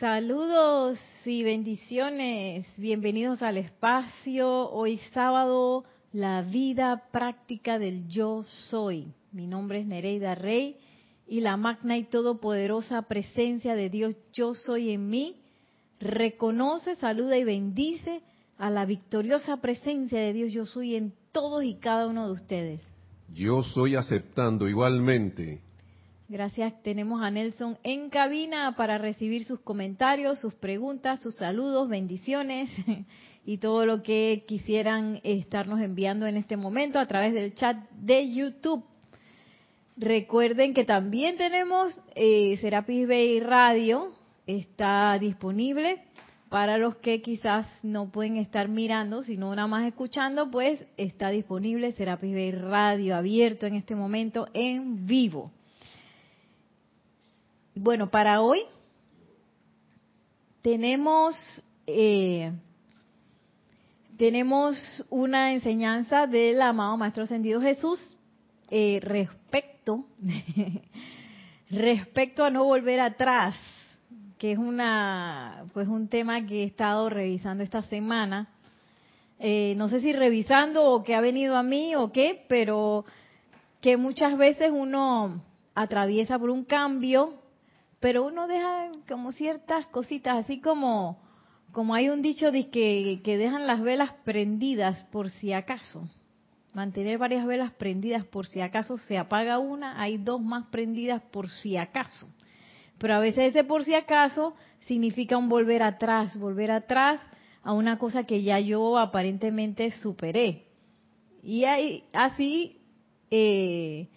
Saludos y bendiciones. Bienvenidos al espacio. Hoy sábado, la vida práctica del yo soy. Mi nombre es Nereida Rey y la magna y todopoderosa presencia de Dios yo soy en mí reconoce, saluda y bendice a la victoriosa presencia de Dios yo soy en todos y cada uno de ustedes. Yo soy aceptando igualmente Gracias. Tenemos a Nelson en cabina para recibir sus comentarios, sus preguntas, sus saludos, bendiciones y todo lo que quisieran estarnos enviando en este momento a través del chat de YouTube. Recuerden que también tenemos eh, Serapis Bay Radio, está disponible para los que quizás no pueden estar mirando, sino nada más escuchando, pues está disponible Serapis Bay Radio abierto en este momento en vivo. Bueno, para hoy tenemos eh, tenemos una enseñanza del amado Maestro Ascendido Jesús eh, respecto respecto a no volver atrás, que es una pues un tema que he estado revisando esta semana. Eh, no sé si revisando o que ha venido a mí o qué, pero que muchas veces uno atraviesa por un cambio pero uno deja como ciertas cositas, así como, como hay un dicho de que, que dejan las velas prendidas por si acaso. Mantener varias velas prendidas por si acaso se apaga una, hay dos más prendidas por si acaso. Pero a veces ese por si acaso significa un volver atrás, volver atrás a una cosa que ya yo aparentemente superé. Y ahí, así eh,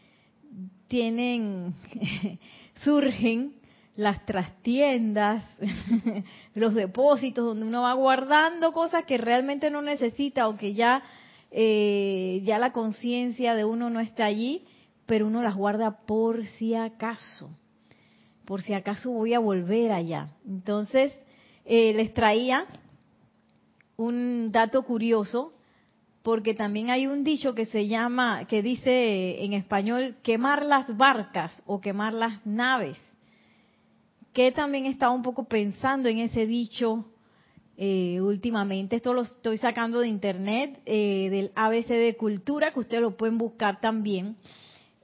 tienen, surgen las trastiendas, los depósitos donde uno va guardando cosas que realmente no necesita o que ya, eh, ya la conciencia de uno no está allí, pero uno las guarda por si acaso, por si acaso voy a volver allá. Entonces, eh, les traía un dato curioso, porque también hay un dicho que se llama, que dice en español, quemar las barcas o quemar las naves que también estaba un poco pensando en ese dicho eh, últimamente. Esto lo estoy sacando de internet, eh, del ABC de Cultura, que ustedes lo pueden buscar también,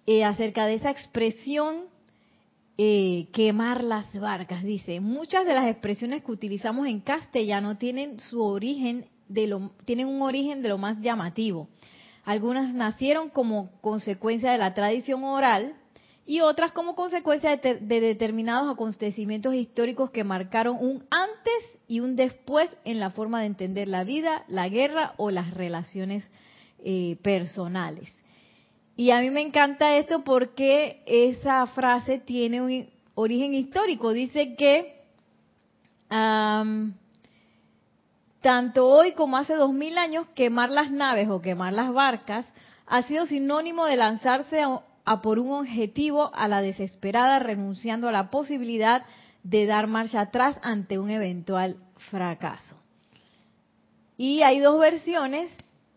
eh, acerca de esa expresión quemar las barcas. Dice, muchas de las expresiones que utilizamos en castellano tienen su origen de lo, tienen un origen de lo más llamativo. Algunas nacieron como consecuencia de la tradición oral, y otras como consecuencia de, determinados acontecimientos históricos que marcaron un antes y un después en la forma de entender la vida, la guerra o las relaciones eh, personales. Y a mí me encanta esto porque esa frase tiene un origen histórico. Dice que tanto hoy como hace dos mil años, quemar las naves o quemar las barcas ha sido sinónimo de lanzarse a, a por un objetivo a la desesperada, renunciando a la posibilidad de dar marcha atrás ante un eventual fracaso. Y hay dos versiones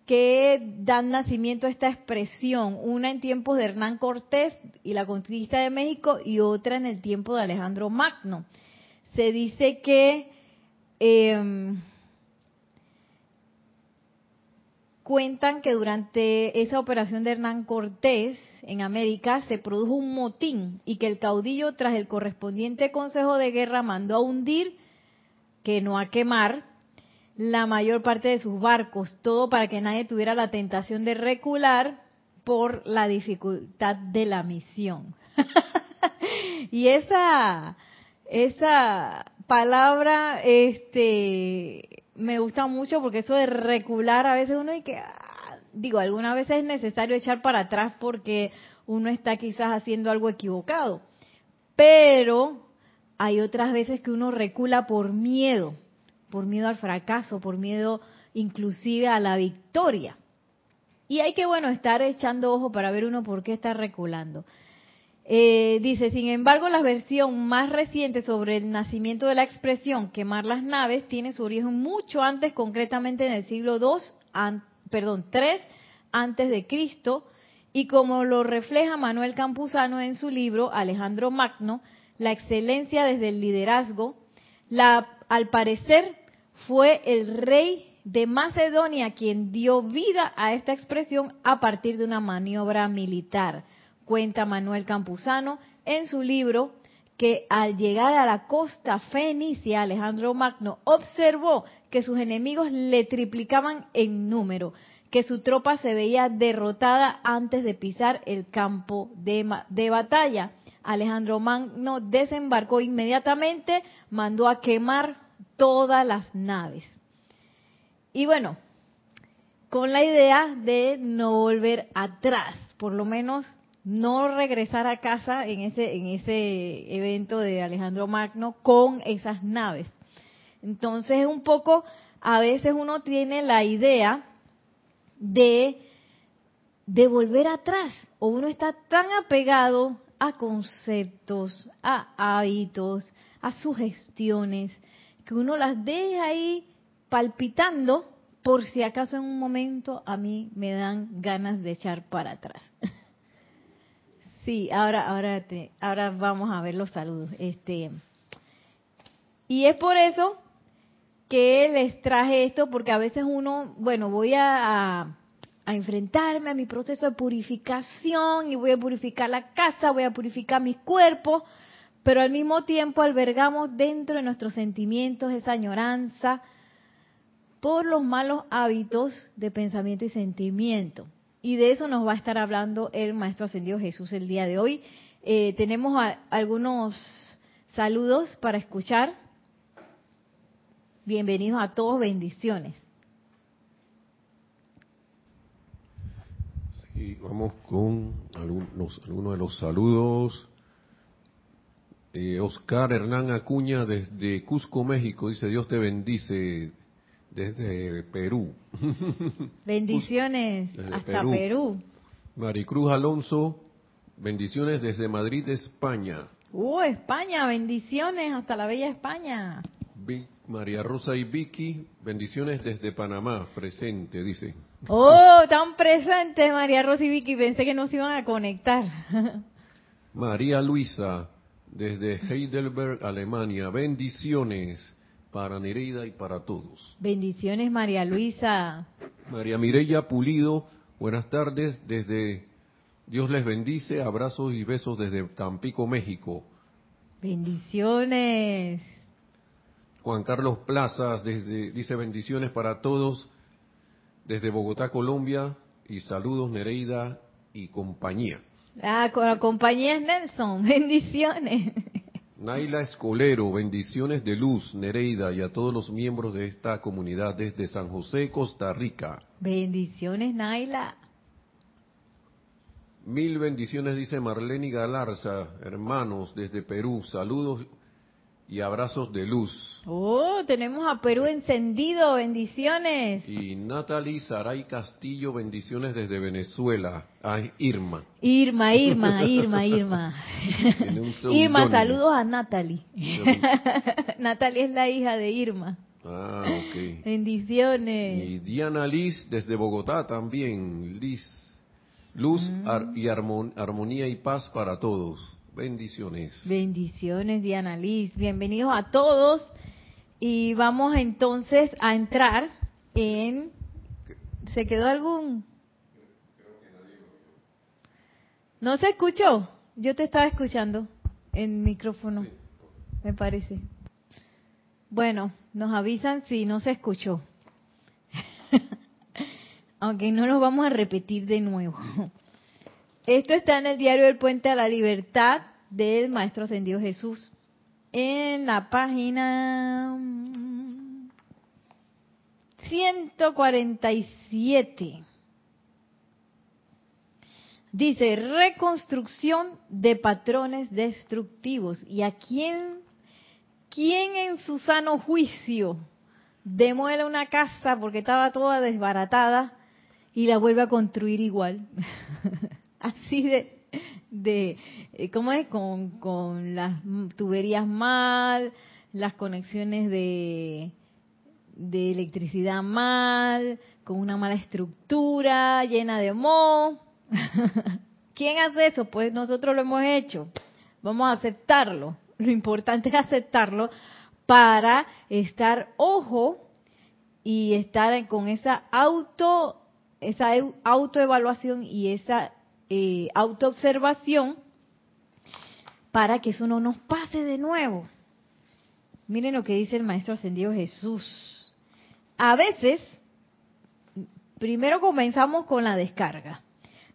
que dan nacimiento a esta expresión, una en tiempos de Hernán Cortés y la conquista de México y otra en el tiempo de Alejandro Magno. Se dice que eh, cuentan que durante esa operación de Hernán Cortés en América se produjo un motín y que el caudillo tras el correspondiente consejo de guerra mandó a hundir, que no a quemar, la mayor parte de sus barcos, todo para que nadie tuviera la tentación de recular por la dificultad de la misión. y esa esa palabra este me gusta mucho porque eso de recular a veces uno y que ah, digo algunas veces es necesario echar para atrás porque uno está quizás haciendo algo equivocado. Pero hay otras veces que uno recula por miedo por miedo al fracaso por miedo inclusive a la victoria. Y hay que bueno estar echando ojo para ver uno por qué está reculando eh, dice, sin embargo, la versión más reciente sobre el nacimiento de la expresión quemar las naves tiene su origen mucho antes, concretamente en el siglo II, perdón, 3 antes de Cristo, y como lo refleja Manuel Campuzano en su libro Alejandro Magno, la excelencia desde el liderazgo, La, al parecer fue el rey de Macedonia quien dio vida a esta expresión a partir de una maniobra militar. Cuenta Manuel Campuzano en su libro que al llegar a la costa fenicia, Alejandro Magno observó que sus enemigos le triplicaban en número, que su tropa se veía derrotada antes de pisar el campo de, de batalla. Alejandro Magno desembarcó inmediatamente, mandó a quemar todas las naves. Y bueno, con la idea de no volver atrás, por lo menos no regresar a casa en ese, en ese evento de Alejandro Magno con esas naves. Entonces, un poco, a veces uno tiene la idea de, de volver atrás, o uno está tan apegado a conceptos, a hábitos, a sugestiones, que uno las deja ahí palpitando por si acaso en un momento a mí me dan ganas de echar para atrás. Sí, ahora, ahora, te, ahora vamos a ver los saludos. Este, y es por eso que les traje esto, porque a veces uno, bueno, voy a, a, enfrentarme a mi proceso de purificación y voy a purificar la casa, voy a purificar mis cuerpos, pero al mismo tiempo albergamos dentro de nuestros sentimientos esa añoranza por los malos hábitos de pensamiento y sentimiento. Y de eso nos va a estar hablando el Maestro Ascendido Jesús el día de hoy. Eh, tenemos algunos saludos para escuchar. Bienvenidos a todos, bendiciones. Sí, vamos con algunos, algunos de los saludos. Eh, Oscar Hernán Acuña desde Cusco, México, dice Dios te bendice desde Perú. Bendiciones hasta Perú. Maricruz Alonso, bendiciones desde Madrid, España. Uh, España, bendiciones hasta la bella España. María Rosa y Vicky, bendiciones desde Panamá, presente, dice. Oh, tan presente María Rosa y Vicky, pensé que no se iban a conectar. María Luisa, desde Heidelberg, Alemania, bendiciones para Nereida y para todos. Bendiciones, María Luisa. María Mireya Pulido, buenas tardes desde Dios les bendice, abrazos y besos desde Tampico, México. Bendiciones. Juan Carlos Plazas desde, dice bendiciones para todos desde Bogotá, Colombia y saludos Nereida y compañía. Ah, con la compañía es Nelson, bendiciones. Naila Escolero, bendiciones de luz, Nereida, y a todos los miembros de esta comunidad desde San José, Costa Rica. Bendiciones, Naila. Mil bendiciones, dice Marlene Galarza, hermanos desde Perú. Saludos y abrazos de luz. Oh, tenemos a Perú encendido, bendiciones. Y Natalie Saray Castillo, bendiciones desde Venezuela. Ay, Irma. Irma, Irma, Irma, Irma. Irma, saludos a Natalie. Natalie es la hija de Irma. Ah, ok. Bendiciones. Y Diana Liz desde Bogotá también. Liz. Luz mm. y armonía y paz para todos. Bendiciones. Bendiciones, Diana Liz. Bienvenidos a todos. Y vamos entonces a entrar en... ¿Se quedó algún? ¿No se escuchó? Yo te estaba escuchando en micrófono, me parece. Bueno, nos avisan si no se escuchó. Aunque no lo vamos a repetir de nuevo. Esto está en el diario del Puente a la Libertad del Maestro Ascendido Jesús. En la página 147. Dice, reconstrucción de patrones destructivos. ¿Y a quién, quién en su sano juicio demuela una casa porque estaba toda desbaratada y la vuelve a construir igual? así de, de eh, ¿cómo es? Con, con las tuberías mal, las conexiones de, de electricidad mal, con una mala estructura, llena de moho. ¿Quién hace eso? Pues nosotros lo hemos hecho. Vamos a aceptarlo. Lo importante es aceptarlo para estar ojo y estar con esa auto esa autoevaluación y esa eh, autoobservación para que eso no nos pase de nuevo. Miren lo que dice el Maestro Ascendido Jesús. A veces, primero comenzamos con la descarga.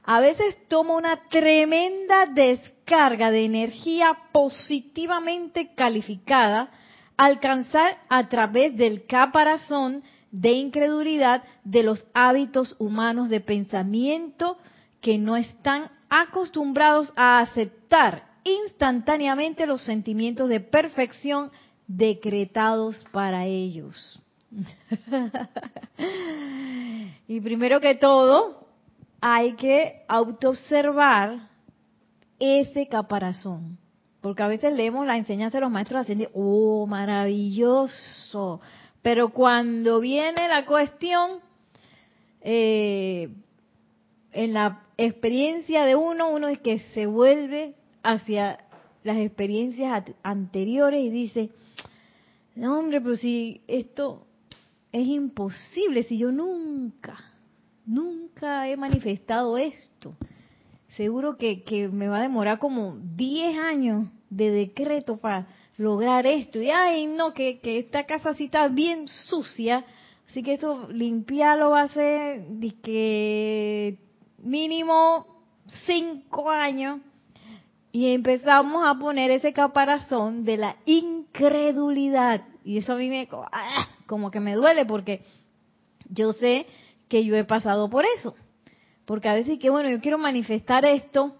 A veces toma una tremenda descarga de energía positivamente calificada alcanzar a través del caparazón de incredulidad de los hábitos humanos de pensamiento que no están acostumbrados a aceptar instantáneamente los sentimientos de perfección decretados para ellos. y primero que todo, hay que autoobservar ese caparazón. Porque a veces leemos la enseñanza de los maestros ascendidos, oh, maravilloso. Pero cuando viene la cuestión, eh, en la experiencia de uno, uno es que se vuelve hacia las experiencias anteriores y dice, no hombre, pero si esto es imposible, si yo nunca, nunca he manifestado esto, seguro que, que me va a demorar como 10 años de decreto para lograr esto. Y ay, no, que, que esta casa sí está bien sucia, así que eso limpiarlo va a ser que mínimo 5 años y empezamos a poner ese caparazón de la incredulidad. Y eso a mí me, ah, como que me duele porque yo sé que yo he pasado por eso. Porque a veces que, bueno, yo quiero manifestar esto,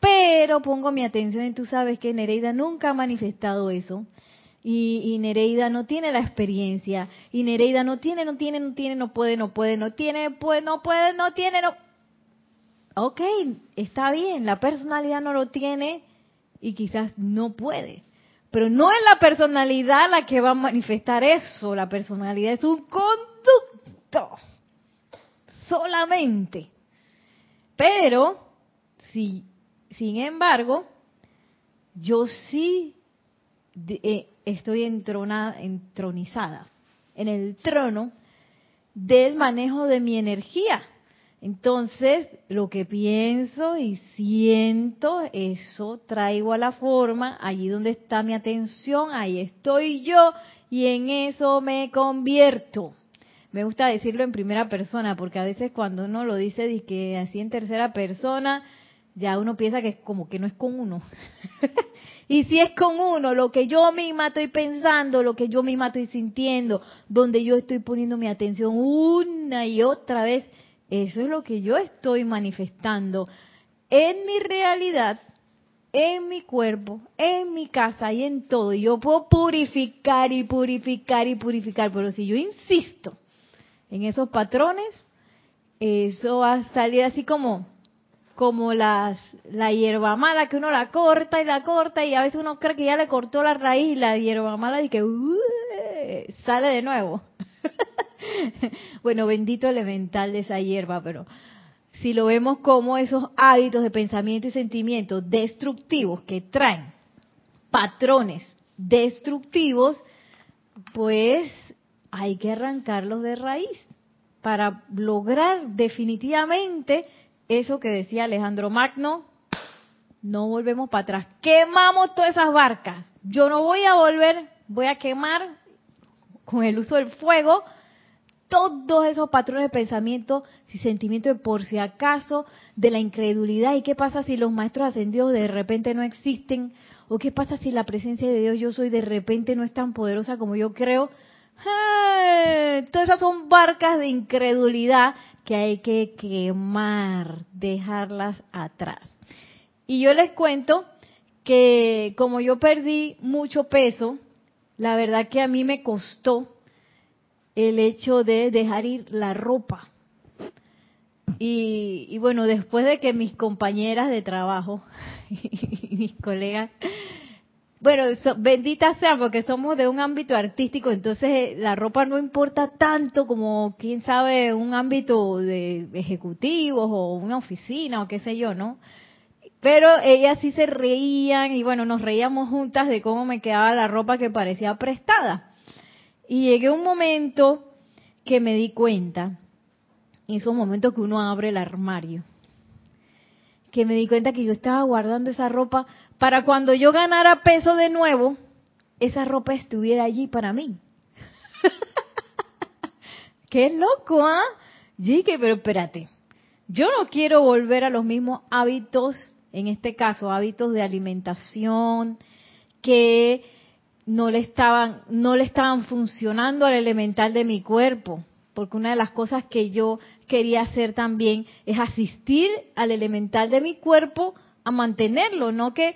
pero pongo mi atención en tú sabes que Nereida nunca ha manifestado eso. Y, y, Nereida no tiene la experiencia. Y Nereida no tiene, no tiene, no tiene, no puede, no puede, no tiene, puede, no puede, no tiene, no ok, está bien, la personalidad no lo tiene y quizás no puede. Pero no es la personalidad la que va a manifestar eso, la personalidad es un conducto, solamente. Pero, si, sin embargo, yo sí eh, estoy entronizada en el trono del manejo de mi energía entonces, lo que pienso y siento, eso traigo a la forma, allí donde está mi atención, ahí estoy yo y en eso me convierto. Me gusta decirlo en primera persona, porque a veces cuando uno lo dice que así en tercera persona, ya uno piensa que es como que no es con uno. y si es con uno, lo que yo misma estoy pensando, lo que yo misma estoy sintiendo, donde yo estoy poniendo mi atención una y otra vez, eso es lo que yo estoy manifestando en mi realidad, en mi cuerpo, en mi casa y en todo. Y yo puedo purificar y purificar y purificar, pero si yo insisto en esos patrones, eso va a salir así como como las la hierba mala que uno la corta y la corta y a veces uno cree que ya le cortó la raíz y la hierba mala y que sale de nuevo. bueno, bendito elemental de esa hierba, pero si lo vemos como esos hábitos de pensamiento y sentimiento destructivos que traen patrones destructivos, pues hay que arrancarlos de raíz para lograr definitivamente eso que decía Alejandro Magno, no volvemos para atrás, quemamos todas esas barcas, yo no voy a volver, voy a quemar con el uso del fuego todos esos patrones de pensamiento y sentimiento de por si acaso, de la incredulidad. ¿Y qué pasa si los maestros ascendidos de repente no existen? ¿O qué pasa si la presencia de Dios yo soy de repente no es tan poderosa como yo creo? ¡Eh! Todas esas son barcas de incredulidad que hay que quemar, dejarlas atrás. Y yo les cuento que como yo perdí mucho peso, la verdad que a mí me costó el hecho de dejar ir la ropa. Y, bueno, después de que mis compañeras de trabajo y mis colegas, bueno, bendita sea porque somos de un ámbito artístico, entonces eh, la ropa no importa tanto como, quién sabe, un ámbito de ejecutivos o una oficina o qué sé yo, ¿no? Pero ellas sí se reían y bueno, nos reíamos juntas de cómo me quedaba la ropa que parecía prestada. Y llegué un momento que me di cuenta, en esos momentos que uno abre el armario, que me di cuenta que yo estaba guardando esa ropa para cuando yo ganara peso de nuevo, esa ropa estuviera allí para mí. Qué loco, ¿ah? ¿eh? pero espérate. Yo no quiero volver a los mismos hábitos, en este caso, hábitos de alimentación que no le estaban no le estaban funcionando al elemental de mi cuerpo, porque una de las cosas que yo quería hacer también es asistir al elemental de mi cuerpo a mantenerlo, no que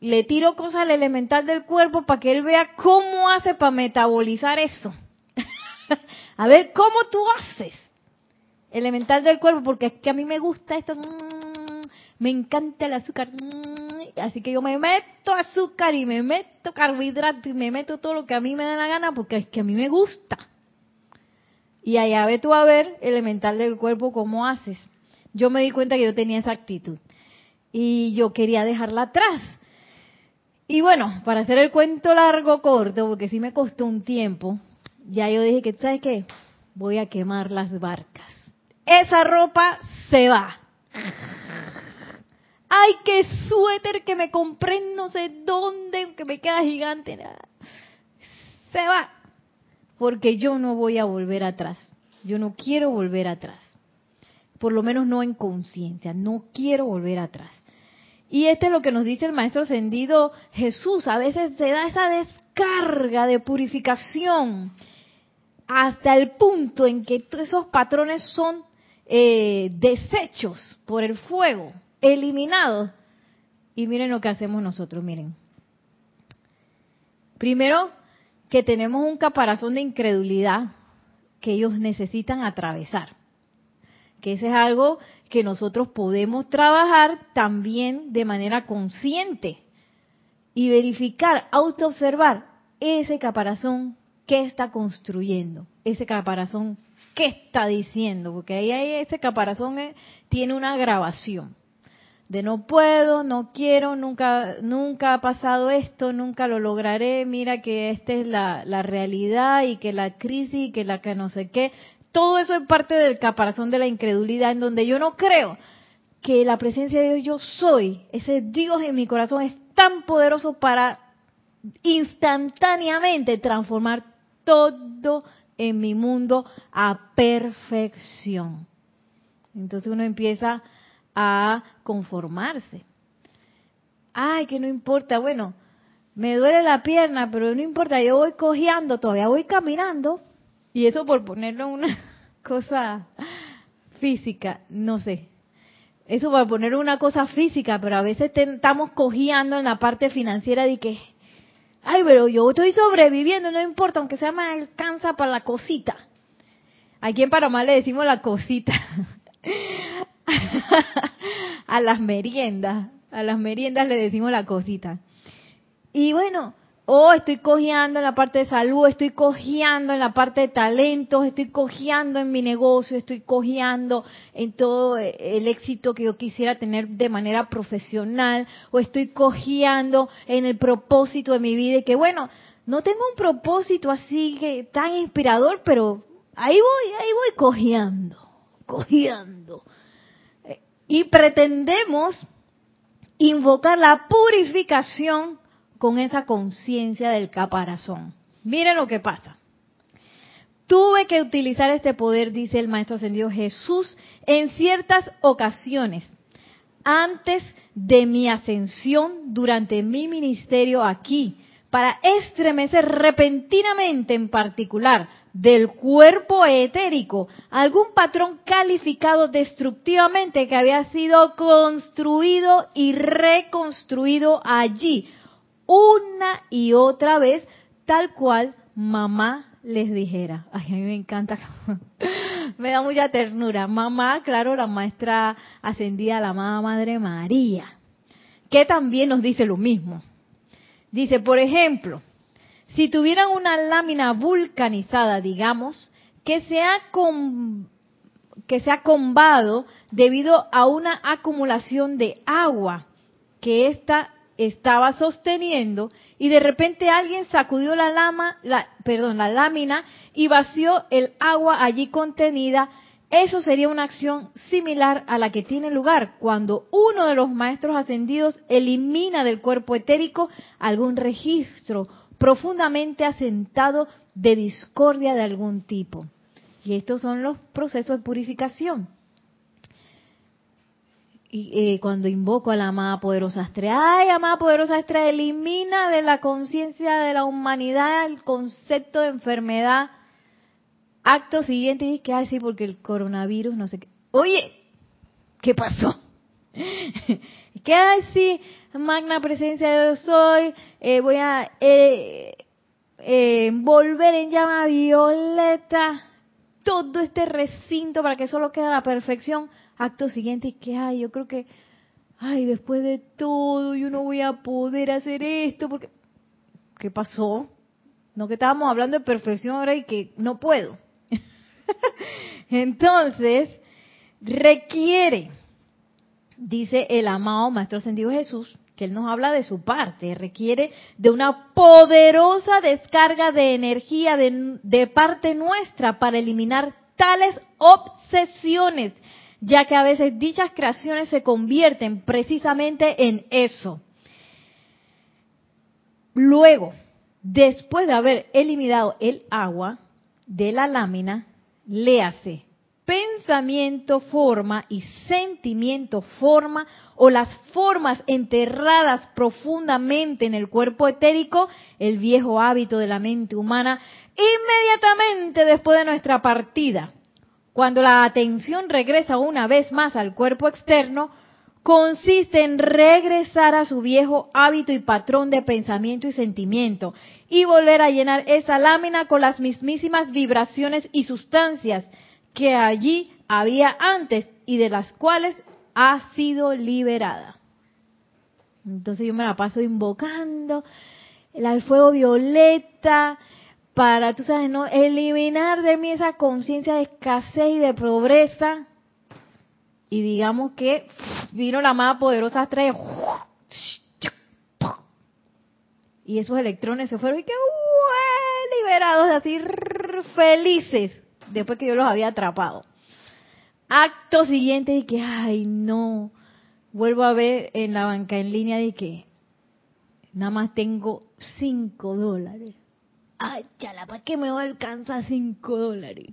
le tiro cosas al elemental del cuerpo para que él vea cómo hace para metabolizar eso. a ver cómo tú haces. Elemental del cuerpo, porque es que a mí me gusta esto, mm, me encanta el azúcar, así que yo me meto azúcar y me meto carbohidrato y me meto todo lo que a mí me da la gana, porque es que a mí me gusta. Y allá ve tú a ver, elemental del cuerpo, cómo haces. Yo me di cuenta que yo tenía esa actitud y yo quería dejarla atrás. Y bueno, para hacer el cuento largo, corto, porque sí me costó un tiempo, ya yo dije que, ¿sabes qué? Voy a quemar las barcas. Esa ropa se va. Ay, qué suéter que me compré no sé dónde, que me queda gigante. Se va. Porque yo no voy a volver atrás. Yo no quiero volver atrás. Por lo menos no en conciencia. No quiero volver atrás. Y este es lo que nos dice el Maestro Ascendido Jesús. A veces se da esa descarga de purificación hasta el punto en que esos patrones son eh, desechos por el fuego, eliminados. Y miren lo que hacemos nosotros, miren. Primero, que tenemos un caparazón de incredulidad que ellos necesitan atravesar. Que ese es algo que nosotros podemos trabajar también de manera consciente y verificar, autoobservar ese caparazón que está construyendo, ese caparazón que está diciendo, porque ahí, ese caparazón eh, tiene una grabación de no puedo, no quiero, nunca, nunca ha pasado esto, nunca lo lograré, mira que esta es la, la realidad y que la crisis y que la que no sé qué, todo eso es parte del caparazón de la incredulidad en donde yo no creo que la presencia de Dios yo soy, ese Dios en mi corazón es tan poderoso para instantáneamente transformar todo en mi mundo a perfección. Entonces uno empieza a conformarse. Ay, que no importa, bueno, me duele la pierna, pero no importa, yo voy cojeando, todavía voy caminando. Y eso por ponerlo una cosa física, no sé. Eso por poner una cosa física, pero a veces estamos cojeando en la parte financiera de que, ay, pero yo estoy sobreviviendo, no importa, aunque sea me alcanza para la cosita. Aquí en Panamá le decimos la cosita. a las meriendas, a las meriendas le decimos la cosita. Y bueno, oh, estoy cojeando en la parte de salud, estoy cojeando en la parte de talentos, estoy cojeando en mi negocio, estoy cojeando en todo el éxito que yo quisiera tener de manera profesional, o estoy cojeando en el propósito de mi vida, y que bueno, no tengo un propósito así que tan inspirador, pero ahí voy, ahí voy cojeando, cojeando y pretendemos invocar la purificación con esa conciencia del caparazón. Miren lo que pasa. Tuve que utilizar este poder, dice el Maestro Ascendido Jesús, en ciertas ocasiones, antes de mi ascensión durante mi ministerio aquí, para estremecer repentinamente en particular del cuerpo etérico algún patrón calificado destructivamente que había sido construido y reconstruido allí una y otra vez tal cual mamá les dijera. Ay, a mí me encanta, me da mucha ternura. Mamá, claro, la maestra ascendida, la Madre María, que también nos dice lo mismo. Dice, por ejemplo, si tuvieran una lámina vulcanizada, digamos, que se ha, que se ha combado debido a una acumulación de agua que ésta estaba sosteniendo y de repente alguien sacudió la lama, la, perdón, la lámina y vació el agua allí contenida, eso sería una acción similar a la que tiene lugar cuando uno de los maestros ascendidos elimina del cuerpo etérico algún registro profundamente asentado de discordia de algún tipo. Y estos son los procesos de purificación y eh, cuando invoco a la amada poderosa estrella, ay, amada poderosa estrella, elimina de la conciencia de la humanidad el concepto de enfermedad. Acto siguiente, y que, ay, sí, porque el coronavirus, no sé qué. Oye, ¿qué pasó? Que, ay, magna presencia de Dios soy, eh, voy a eh, envolver en llama violeta todo este recinto para que solo quede la perfección acto siguiente y que, ay, yo creo que, ay, después de todo yo no voy a poder hacer esto porque, ¿qué pasó? No que estábamos hablando de perfección ahora y que no puedo. Entonces, requiere, dice el amado Maestro Ascendido Jesús, que él nos habla de su parte, requiere de una poderosa descarga de energía de, de parte nuestra para eliminar tales obsesiones ya que a veces dichas creaciones se convierten precisamente en eso. Luego, después de haber eliminado el agua de la lámina, léase pensamiento forma y sentimiento forma o las formas enterradas profundamente en el cuerpo etérico, el viejo hábito de la mente humana, inmediatamente después de nuestra partida. Cuando la atención regresa una vez más al cuerpo externo, consiste en regresar a su viejo hábito y patrón de pensamiento y sentimiento y volver a llenar esa lámina con las mismísimas vibraciones y sustancias que allí había antes y de las cuales ha sido liberada. Entonces yo me la paso invocando el fuego violeta, para, tú sabes, no eliminar de mí esa conciencia de escasez y de pobreza. Y digamos que vino la más poderosa estrella. Y esos electrones se fueron y que liberados así felices después que yo los había atrapado. Acto siguiente de que, ay no, vuelvo a ver en la banca en línea de que nada más tengo cinco dólares ay, chala, ¿para qué me alcanza 5 dólares?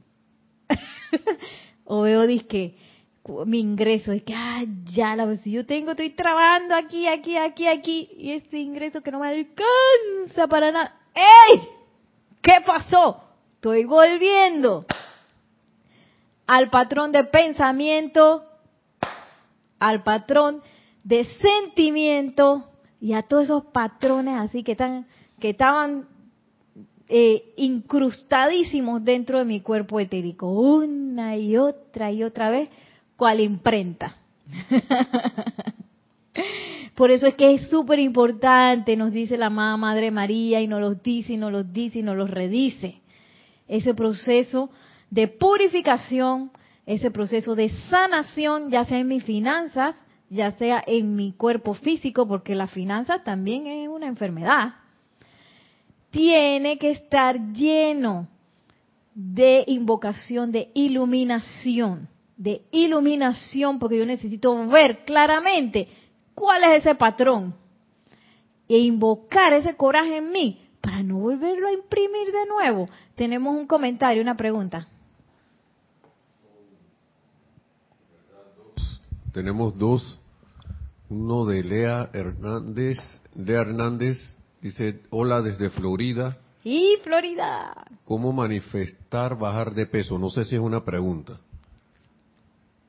o veo, que mi ingreso, es que, ay, ya, la, si yo tengo, estoy trabajando aquí, aquí, aquí, aquí, y ese ingreso que no me alcanza para nada. ¡Ey! ¿Qué pasó? Estoy volviendo al patrón de pensamiento, al patrón de sentimiento y a todos esos patrones así que están que estaban eh, incrustadísimos dentro de mi cuerpo etérico, una y otra y otra vez, cual imprenta. Por eso es que es súper importante, nos dice la amada Madre María, y nos los dice, y nos los dice, y nos los redice. Ese proceso de purificación, ese proceso de sanación, ya sea en mis finanzas, ya sea en mi cuerpo físico, porque la finanza también es una enfermedad tiene que estar lleno de invocación, de iluminación, de iluminación, porque yo necesito ver claramente cuál es ese patrón e invocar ese coraje en mí para no volverlo a imprimir de nuevo. Tenemos un comentario, una pregunta. Tenemos dos, uno de Lea Hernández, Lea Hernández Dice, hola desde Florida. Y Florida. ¿Cómo manifestar bajar de peso? No sé si es una pregunta.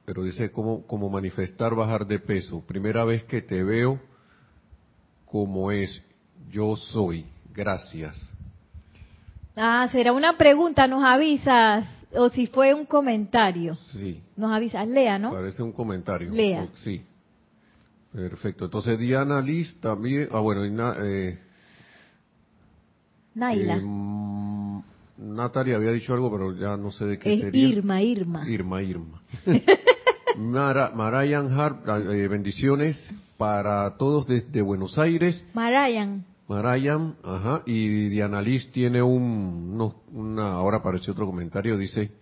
Pero dice, ¿cómo, cómo manifestar bajar de peso? Primera vez que te veo como es, yo soy. Gracias. Ah, será una pregunta, nos avisas. O si fue un comentario. Sí. Nos avisas. Lea, ¿no? Parece un comentario. Lea. Sí. Perfecto. Entonces Diana Liz también, ah bueno, eh, Naila. Eh, Natalia había dicho algo, pero ya no sé de qué es sería. Irma, Irma. Irma, Irma. Mara, Marayan eh, bendiciones. para todos desde Buenos Aires. Marayan. Marayan, ajá, y Diana Liz tiene un, una, ahora apareció otro comentario, dice,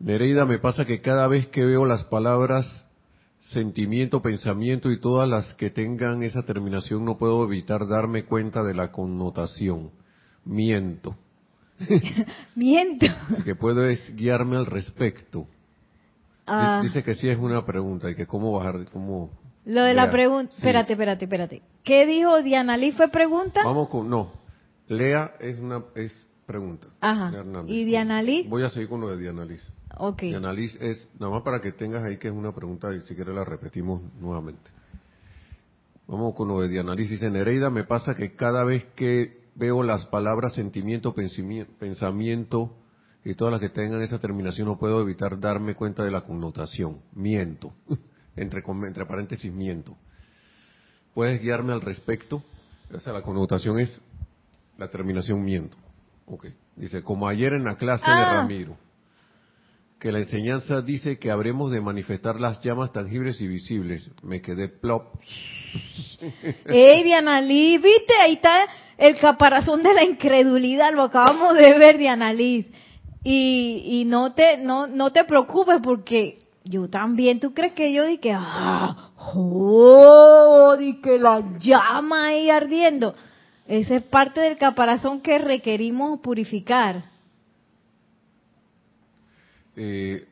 Nereida, me pasa que cada vez que veo las palabras sentimiento, pensamiento y todas las que tengan esa terminación no puedo evitar darme cuenta de la connotación. Miento. Miento. que puedo guiarme al respecto. Ah. Dice que sí es una pregunta y que cómo bajar, cómo... Lo de la pregunta, espérate, espérate, espérate. ¿Qué dijo Diana Liz fue pregunta? Vamos con, no, Lea es una, es pregunta. Ajá. ¿Y Diana Liz? Voy a seguir con lo de Diana Liz. Ok. Diana Liz es, nada más para que tengas ahí que es una pregunta y si quieres la repetimos nuevamente. Vamos con lo de Diana Liz. Dice, Nereida, me pasa que cada vez que veo las palabras sentimiento, pensamiento y todas las que tengan esa terminación no puedo evitar darme cuenta de la connotación. Miento. entre, entre paréntesis, miento. ¿Puedes guiarme al respecto? O sea, la connotación es la terminación miento. Ok. Dice, como ayer en la clase de ah. Ramiro, que la enseñanza dice que habremos de manifestar las llamas tangibles y visibles. Me quedé plop. ¡Ey, Diana Liz! ¿Viste? Ahí está el caparazón de la incredulidad. Lo acabamos de ver, Diana Liz. Y, y no te no no te preocupes porque yo también, ¿tú crees que yo di que, ah, oh, di que la llama ahí ardiendo? Esa es parte del caparazón que requerimos purificar. Eh,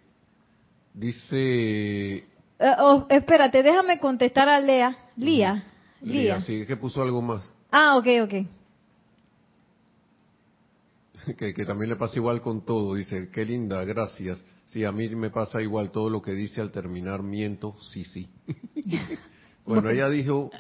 dice... Eh, oh, espérate, déjame contestar a Lea. Lía. Lía. Sí, es que puso algo más. Ah, ok, ok. Que, que también le pasa igual con todo. Dice, qué linda, gracias. Sí, a mí me pasa igual todo lo que dice al terminar miento, sí, sí. bueno, ella dijo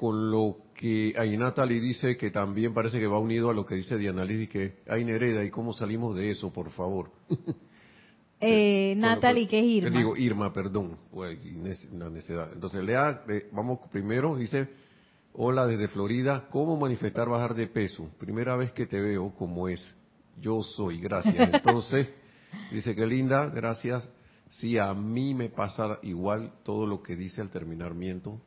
con lo que ahí Natalie dice que también parece que va unido a lo que dice Diana Liz y que hay Nereda y cómo salimos de eso, por favor. eh, Natalie, ¿qué es Irma? digo Irma, perdón, la necedad. Entonces, lea, vamos primero, dice, hola desde Florida, ¿cómo manifestar bajar de peso? Primera vez que te veo como es, yo soy, gracias. Entonces, Dice que linda, gracias. Sí, a mí me pasa igual todo lo que dice al terminar miento.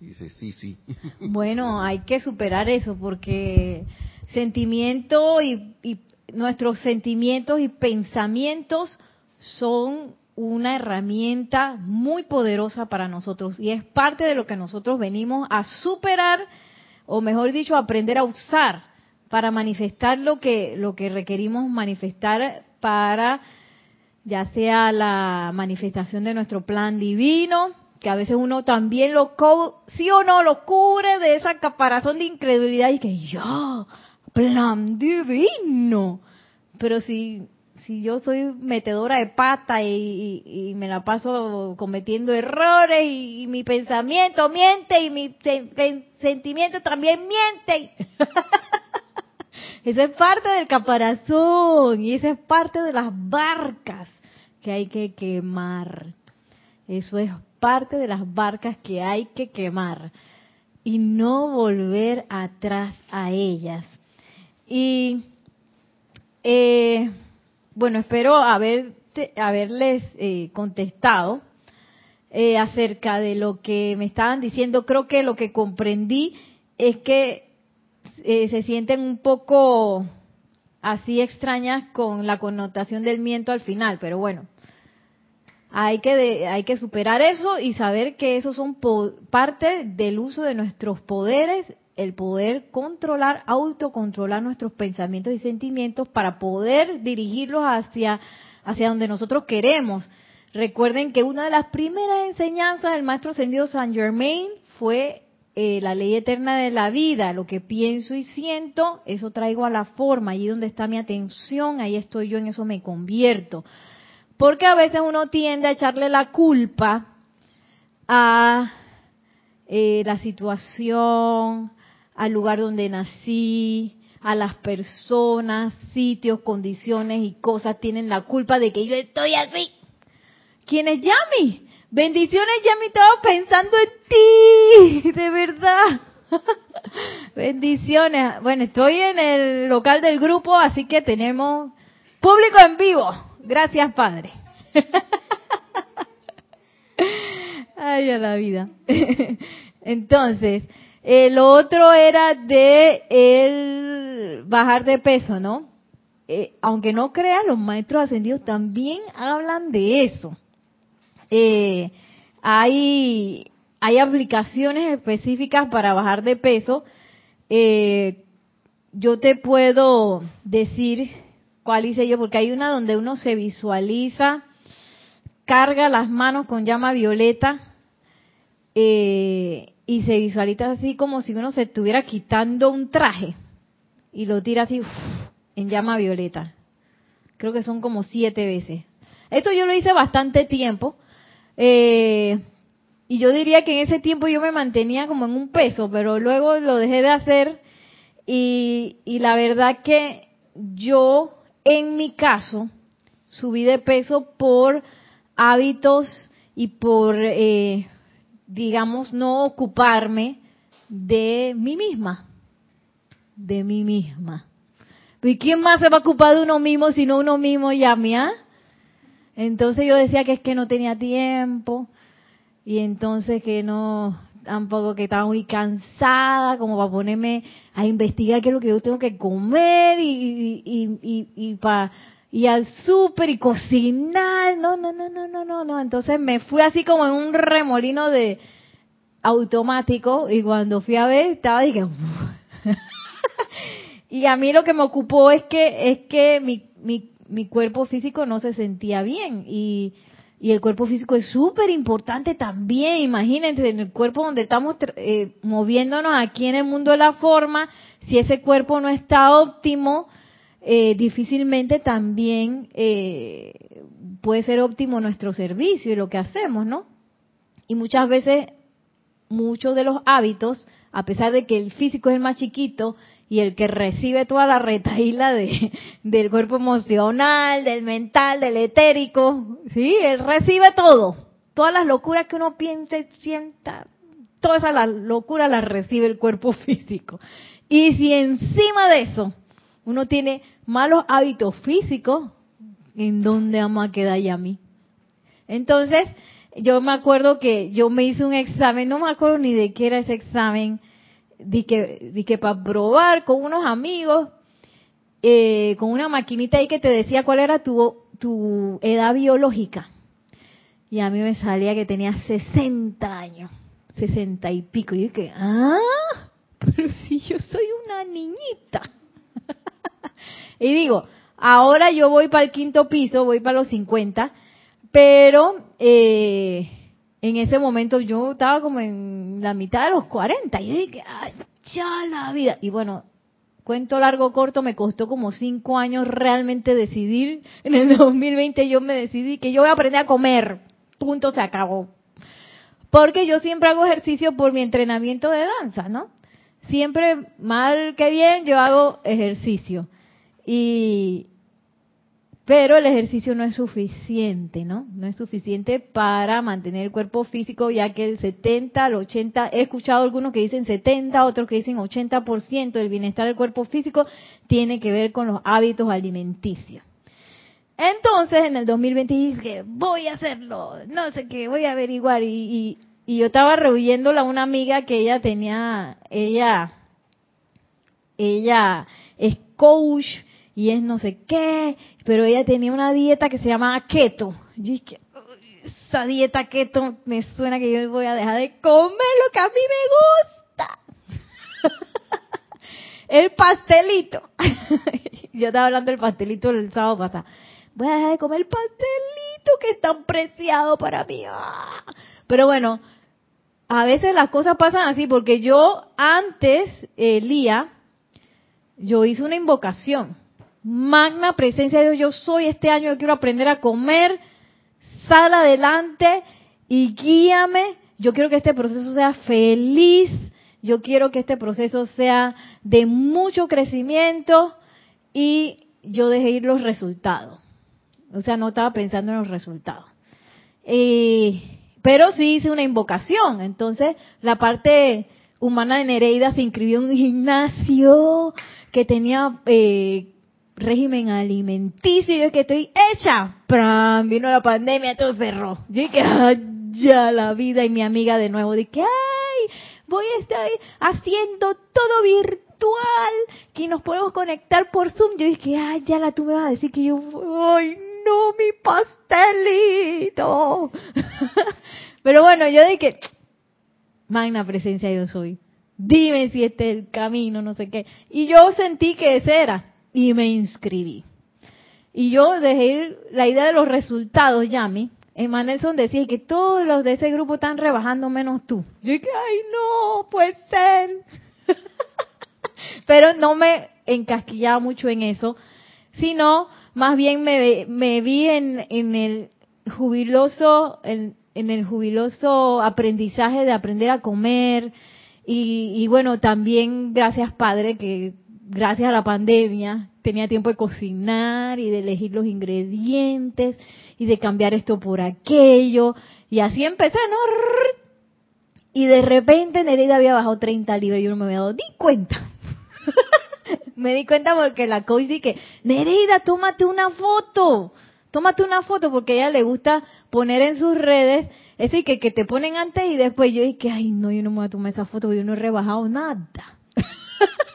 Dice, sí, sí. Bueno, hay que superar eso porque sentimiento y, y nuestros sentimientos y pensamientos son una herramienta muy poderosa para nosotros y es parte de lo que nosotros venimos a superar o mejor dicho aprender a usar para manifestar lo que lo que requerimos manifestar para ya sea la manifestación de nuestro plan divino, que a veces uno también lo, sí o no, lo cubre de esa caparazón de incredulidad y que ya, plan divino. Pero si, si yo soy metedora de pata y, me la paso cometiendo errores y, mi pensamiento miente y mi sentimiento también miente. Esa es parte del caparazón y esa es parte de las barcas que hay que quemar. Eso es parte de las barcas que hay que quemar y no volver atrás a ellas. Y eh, bueno, espero haber, haberles eh, contestado eh, acerca de lo que me estaban diciendo. Creo que lo que comprendí es que eh, se sienten un poco así extrañas con la connotación del miento al final, pero bueno, hay que, hay que superar eso y saber que esos son parte del uso de nuestros poderes, el poder controlar, autocontrolar nuestros pensamientos y sentimientos para poder dirigirlos hacia, hacia donde nosotros queremos. Recuerden que una de las primeras enseñanzas del maestro ascendido Saint Germain fue eh, la ley eterna de la vida, lo que pienso y siento, eso traigo a la forma, allí donde está mi atención, ahí estoy yo, en eso me convierto. Porque a veces uno tiende a echarle la culpa a eh, la situación, al lugar donde nací, a las personas, sitios, condiciones y cosas tienen la culpa de que yo estoy así. ¿Quién es Yami? Bendiciones, ya me estaba pensando en ti, de verdad. Bendiciones. Bueno, estoy en el local del grupo, así que tenemos público en vivo. Gracias, Padre. Ay, a la vida. Entonces, el otro era de el bajar de peso, ¿no? Eh, aunque no crean, los maestros ascendidos también hablan de eso. Eh, hay, aplicaciones específicas para bajar de peso. Eh, yo te puedo decir cuál hice yo, porque hay una donde uno se visualiza, carga las manos con llama violeta eh, y se visualiza así como si uno se estuviera quitando un traje y lo tira así en llama violeta. Creo que son como siete veces. Esto yo lo hice bastante tiempo. Eh, y yo diría que en ese tiempo yo me mantenía como en un peso, pero luego lo dejé de hacer y, la verdad que yo, en mi caso, subí de peso por hábitos y por, eh, digamos, no ocuparme de mí misma, de mí misma. ¿Y quién más se va a ocupar de uno mismo sino uno mismo y a mí? Ah? Entonces yo decía que es que no tenía tiempo y entonces que no, tampoco que estaba muy cansada como para ponerme a investigar qué es lo que yo tengo que comer y, y, y, y, para y al súper y cocinar, no, no, no, no, no, no, no, entonces me fui así como en un remolino de automático y cuando fui a ver estaba dije y a mí lo que me ocupó es que es que mi, mi, mi cuerpo físico no se sentía bien y y el cuerpo físico es súper importante también. Imagínense, en el cuerpo donde estamos eh, moviéndonos aquí en el mundo de la forma, si ese cuerpo no está óptimo, eh, difícilmente también eh, puede ser óptimo nuestro servicio y lo que hacemos, ¿no? Y muchas veces, muchos de los hábitos, a pesar de que el físico es el más chiquito, y el que recibe toda la retaíla de, del cuerpo emocional, del mental, del etérico, ¿sí? Él recibe todo. Todas las locuras que uno piensa y sienta, todas esas locuras las recibe el cuerpo físico. Y si encima de eso uno tiene malos hábitos físicos, ¿en dónde vamos a quedar ya a mí? Entonces, yo me acuerdo que yo me hice un examen, no me acuerdo ni de qué era ese examen, di que, di que para probar con unos amigos, eh, con una maquinita ahí que te decía cuál era tu, tu edad biológica. Y a mí me salía que tenía 60 años, 60 y pico. Y dije, ah, pero si yo soy una niñita. y digo, ahora yo voy para el quinto piso, voy para los 50, pero eh, en ese momento yo estaba como en la mitad de los 40 y dije, ay, ya la vida. Y bueno, cuento largo corto, me costó como cinco años realmente decidir. En el 2020 yo me decidí que yo voy a aprender a comer. Punto, se acabó. Porque yo siempre hago ejercicio por mi entrenamiento de danza, ¿no? Siempre, mal que bien, yo hago ejercicio. Y, pero el ejercicio no es suficiente, ¿no? No es suficiente para mantener el cuerpo físico, ya que el 70, el 80, he escuchado algunos que dicen 70, otros que dicen 80% del bienestar del cuerpo físico tiene que ver con los hábitos alimenticios. Entonces, en el 2020 dije, voy a hacerlo, no sé qué, voy a averiguar. Y, y, yo estaba rehuyéndola a una amiga que ella tenía, ella, ella es coach, y es no sé qué, pero ella tenía una dieta que se llamaba keto. Y dije, esa dieta keto me suena que yo voy a dejar de comer lo que a mí me gusta. el pastelito. yo estaba hablando del pastelito el sábado pasado. Voy a dejar de comer el pastelito que es tan preciado para mí. Pero bueno, a veces las cosas pasan así porque yo antes, Elía, yo hice una invocación magna presencia de Dios, yo soy este año, yo quiero aprender a comer, sal adelante y guíame. Yo quiero que este proceso sea feliz, yo quiero que este proceso sea de mucho crecimiento y yo dejé ir los resultados. O sea, no estaba pensando en los resultados. Eh, pero sí hice una invocación. Entonces, la parte humana de Nereida se inscribió en un gimnasio que tenía eh, régimen alimenticio, y es que estoy hecha. ¡Pram! Vino la pandemia, todo cerró. Yo dije, ya la vida y mi amiga de nuevo que, ay, voy a estar haciendo todo virtual, que nos podemos conectar por Zoom. Yo dije, ay, ya la tú me vas a decir que yo, ay, no, mi pastelito. Pero bueno, yo dije, magna presencia yo soy. Dime si este es el camino, no sé qué. Y yo sentí que ese era. Y me inscribí. Y yo dejé la idea de los resultados, Yami. Emanelson decía que todos los de ese grupo están rebajando menos tú. Yo dije, ay, no, puede ser. Pero no me encasquillaba mucho en eso, sino más bien me, me vi en, en el jubiloso, en, en, el jubiloso aprendizaje de aprender a comer. Y, y bueno, también gracias Padre que gracias a la pandemia, tenía tiempo de cocinar y de elegir los ingredientes y de cambiar esto por aquello. Y así empecé, ¿no? Y de repente Nereida había bajado 30 libras y yo no me había dado ni cuenta. me di cuenta porque la coach dije, Nereida, tómate una foto. Tómate una foto porque a ella le gusta poner en sus redes ese que, que te ponen antes y después. Yo dije, ay, no, yo no me voy a tomar esa foto, yo no he rebajado nada.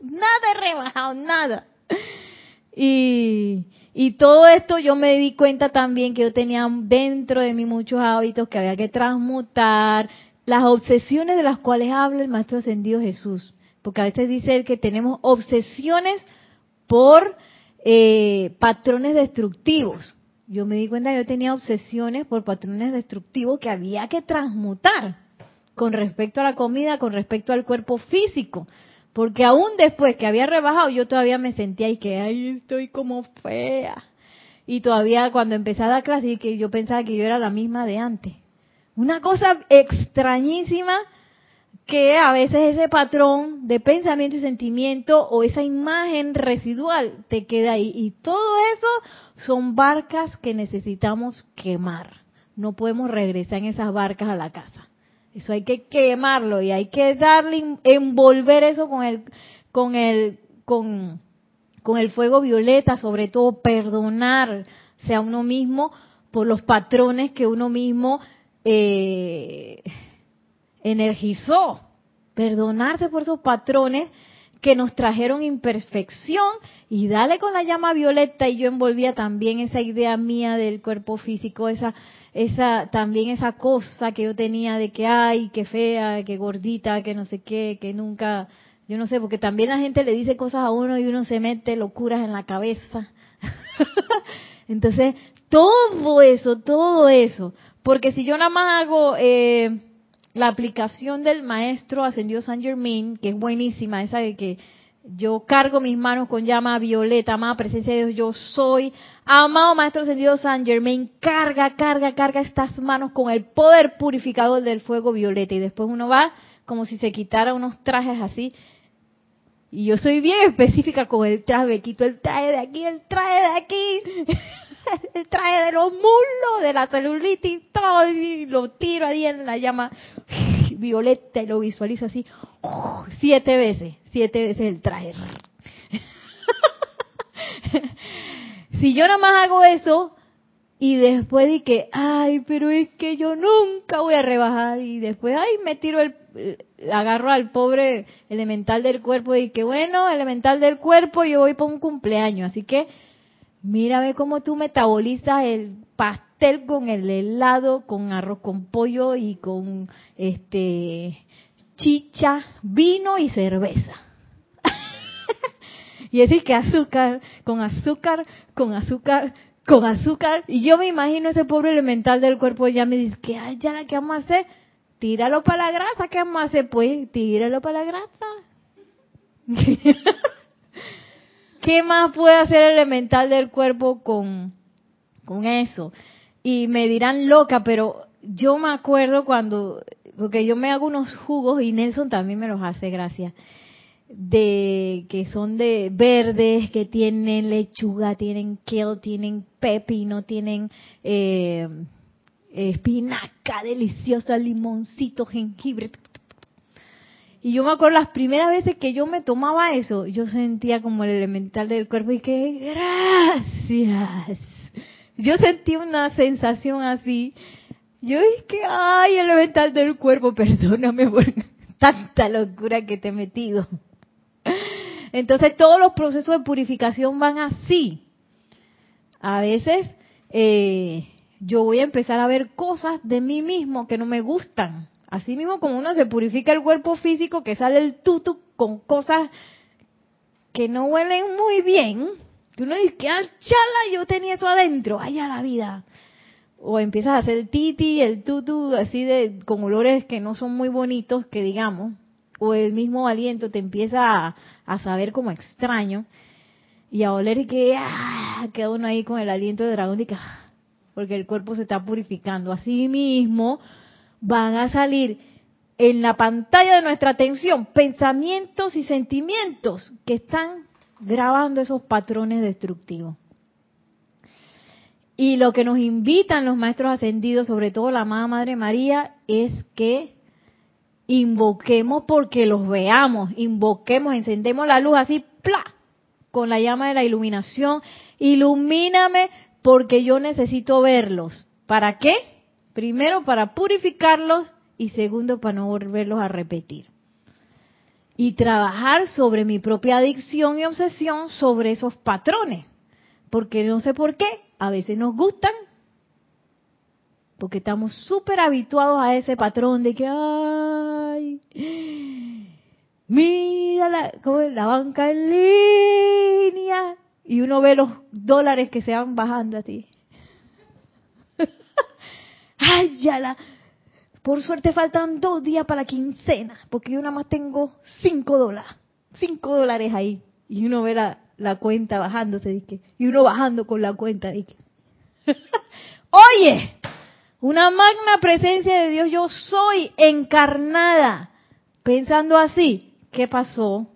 nada rebajado, nada. Y, y todo esto yo me di cuenta también que yo tenía dentro de mí muchos hábitos que había que transmutar, las obsesiones de las cuales habla el Maestro Ascendido Jesús. Porque a veces dice él que tenemos obsesiones por eh, patrones destructivos. Yo me di cuenta que yo tenía obsesiones por patrones destructivos que había que transmutar con respecto a la comida, con respecto al cuerpo físico. Porque aún después que había rebajado, yo todavía me sentía y que, ay, estoy como fea. Y todavía cuando empecé a dar que yo pensaba que yo era la misma de antes. Una cosa extrañísima que a veces ese patrón de pensamiento y sentimiento o esa imagen residual te queda ahí. Y todo eso son barcas que necesitamos quemar. No podemos regresar en esas barcas a la casa. Eso hay que quemarlo y hay que darle, envolver eso con el, con el, con, el fuego violeta, sobre todo perdonarse a uno mismo por los patrones que uno mismo eh, energizó. Perdonarse por esos patrones que nos trajeron imperfección y dale con la llama violeta y yo envolvía también esa idea mía del cuerpo físico, esa esa también esa cosa que yo tenía de que ay, que fea, que gordita, que no sé qué, que nunca yo no sé, porque también la gente le dice cosas a uno y uno se mete locuras en la cabeza. Entonces, todo eso, todo eso, porque si yo nada más hago eh, la aplicación del maestro ascendido San Germain, que es buenísima, esa de que yo cargo mis manos con llama violeta, amada presencia de Dios, yo soy. Amado Maestro Ascendido San Germain, carga, carga, carga estas manos con el poder purificador del fuego violeta. Y después uno va como si se quitara unos trajes así. Y yo soy bien específica con el traje, me quito el traje de aquí, el traje de aquí, el traje de los muslos, de la celulitis, todo, y lo tiro ahí en la llama violeta y lo visualizo así, siete veces, siete veces el traje. si yo nada más hago eso y después di que, ay, pero es que yo nunca voy a rebajar y después, ay, me tiro el, agarro al pobre elemental del cuerpo y que, bueno, elemental del cuerpo, yo voy para un cumpleaños, así que mira, cómo tú metabolizas el pastel con el helado, con arroz con pollo y con este chicha, vino y cerveza. y decir que azúcar, con azúcar, con azúcar, con azúcar. Y yo me imagino ese pobre elemental del cuerpo ya me dice, que ay, ya que vamos a hacer? Tíralo para la grasa, ¿qué vamos a hacer? Pues tíralo para la grasa. ¿Qué más puede hacer el elemental del cuerpo con, con eso? Y me dirán loca, pero yo me acuerdo cuando porque yo me hago unos jugos y Nelson también me los hace, gracias, de que son de verdes, que tienen lechuga, tienen kale, tienen pepino, tienen eh, espinaca deliciosa, limoncito, jengibre. Y yo me acuerdo las primeras veces que yo me tomaba eso, yo sentía como el elemental del cuerpo y que gracias. Yo sentí una sensación así Yo dije, ay, el elemental del cuerpo, perdóname por tanta locura que te he metido. Entonces todos los procesos de purificación van así. A veces eh, yo voy a empezar a ver cosas de mí mismo que no me gustan. Así mismo como uno se purifica el cuerpo físico, que sale el tutu con cosas que no huelen muy bien, que uno dice, ah, chala, yo tenía eso adentro, ay, a la vida. O empiezas a hacer el titi, el tutu, así de, con olores que no son muy bonitos, que digamos, o el mismo aliento te empieza a, saber como extraño, y a oler que, ah, queda uno ahí con el aliento de dragón, y que, ah, porque el cuerpo se está purificando. Así mismo van a salir en la pantalla de nuestra atención pensamientos y sentimientos que están grabando esos patrones destructivos. Y lo que nos invitan los maestros ascendidos, sobre todo la amada Madre María, es que invoquemos porque los veamos, invoquemos, encendemos la luz así, ¡pla! con la llama de la iluminación. Ilumíname porque yo necesito verlos. ¿Para qué? Primero, para purificarlos y segundo, para no volverlos a repetir. Y trabajar sobre mi propia adicción y obsesión sobre esos patrones. Porque no sé por qué, a veces nos gustan, porque estamos súper habituados a ese patrón de que, ay, mira la, la banca en línea, y uno ve los dólares que se van bajando así. La, por suerte faltan dos días para la quincena, porque yo nada más tengo cinco dólares, cinco dólares ahí. Y uno ve la, cuenta bajándose, y uno bajando con la cuenta. Oye, una magna presencia de Dios, yo soy encarnada. Pensando así, ¿qué pasó?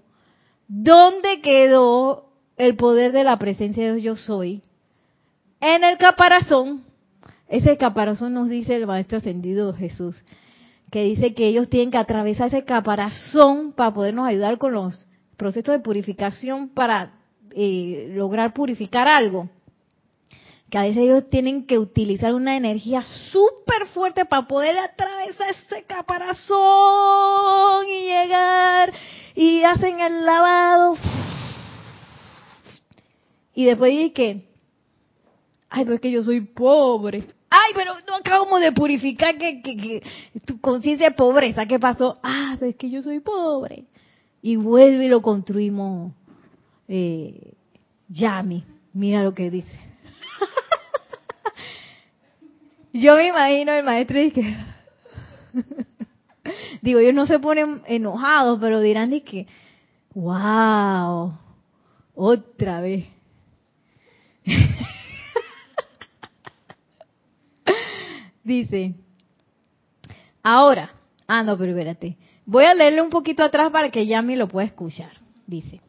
¿Dónde quedó el poder de la presencia de Dios yo soy? En el caparazón ese caparazón nos dice el Maestro Ascendido Jesús, que dice que ellos tienen que atravesar ese caparazón para podernos ayudar con los procesos de purificación para eh, lograr purificar algo. Que a veces ellos tienen que utilizar una energía súper fuerte para poder atravesar ese caparazón y llegar y hacen el lavado. Y después dicen que, ay, pero es que yo soy pobre. Ay, pero no acabamos de purificar que, tu conciencia de pobreza. ¿Qué pasó? Ah, es que yo soy pobre. Y vuelve y lo construimos. Eh, Yami, mira lo que dice. yo me imagino el maestro y que... Digo, ellos no se ponen enojados, pero dirán y que, wow, otra vez. Dice, ahora, ah, no, pero espérate. Voy a leerle un poquito atrás para que Yami lo pueda escuchar. Dice,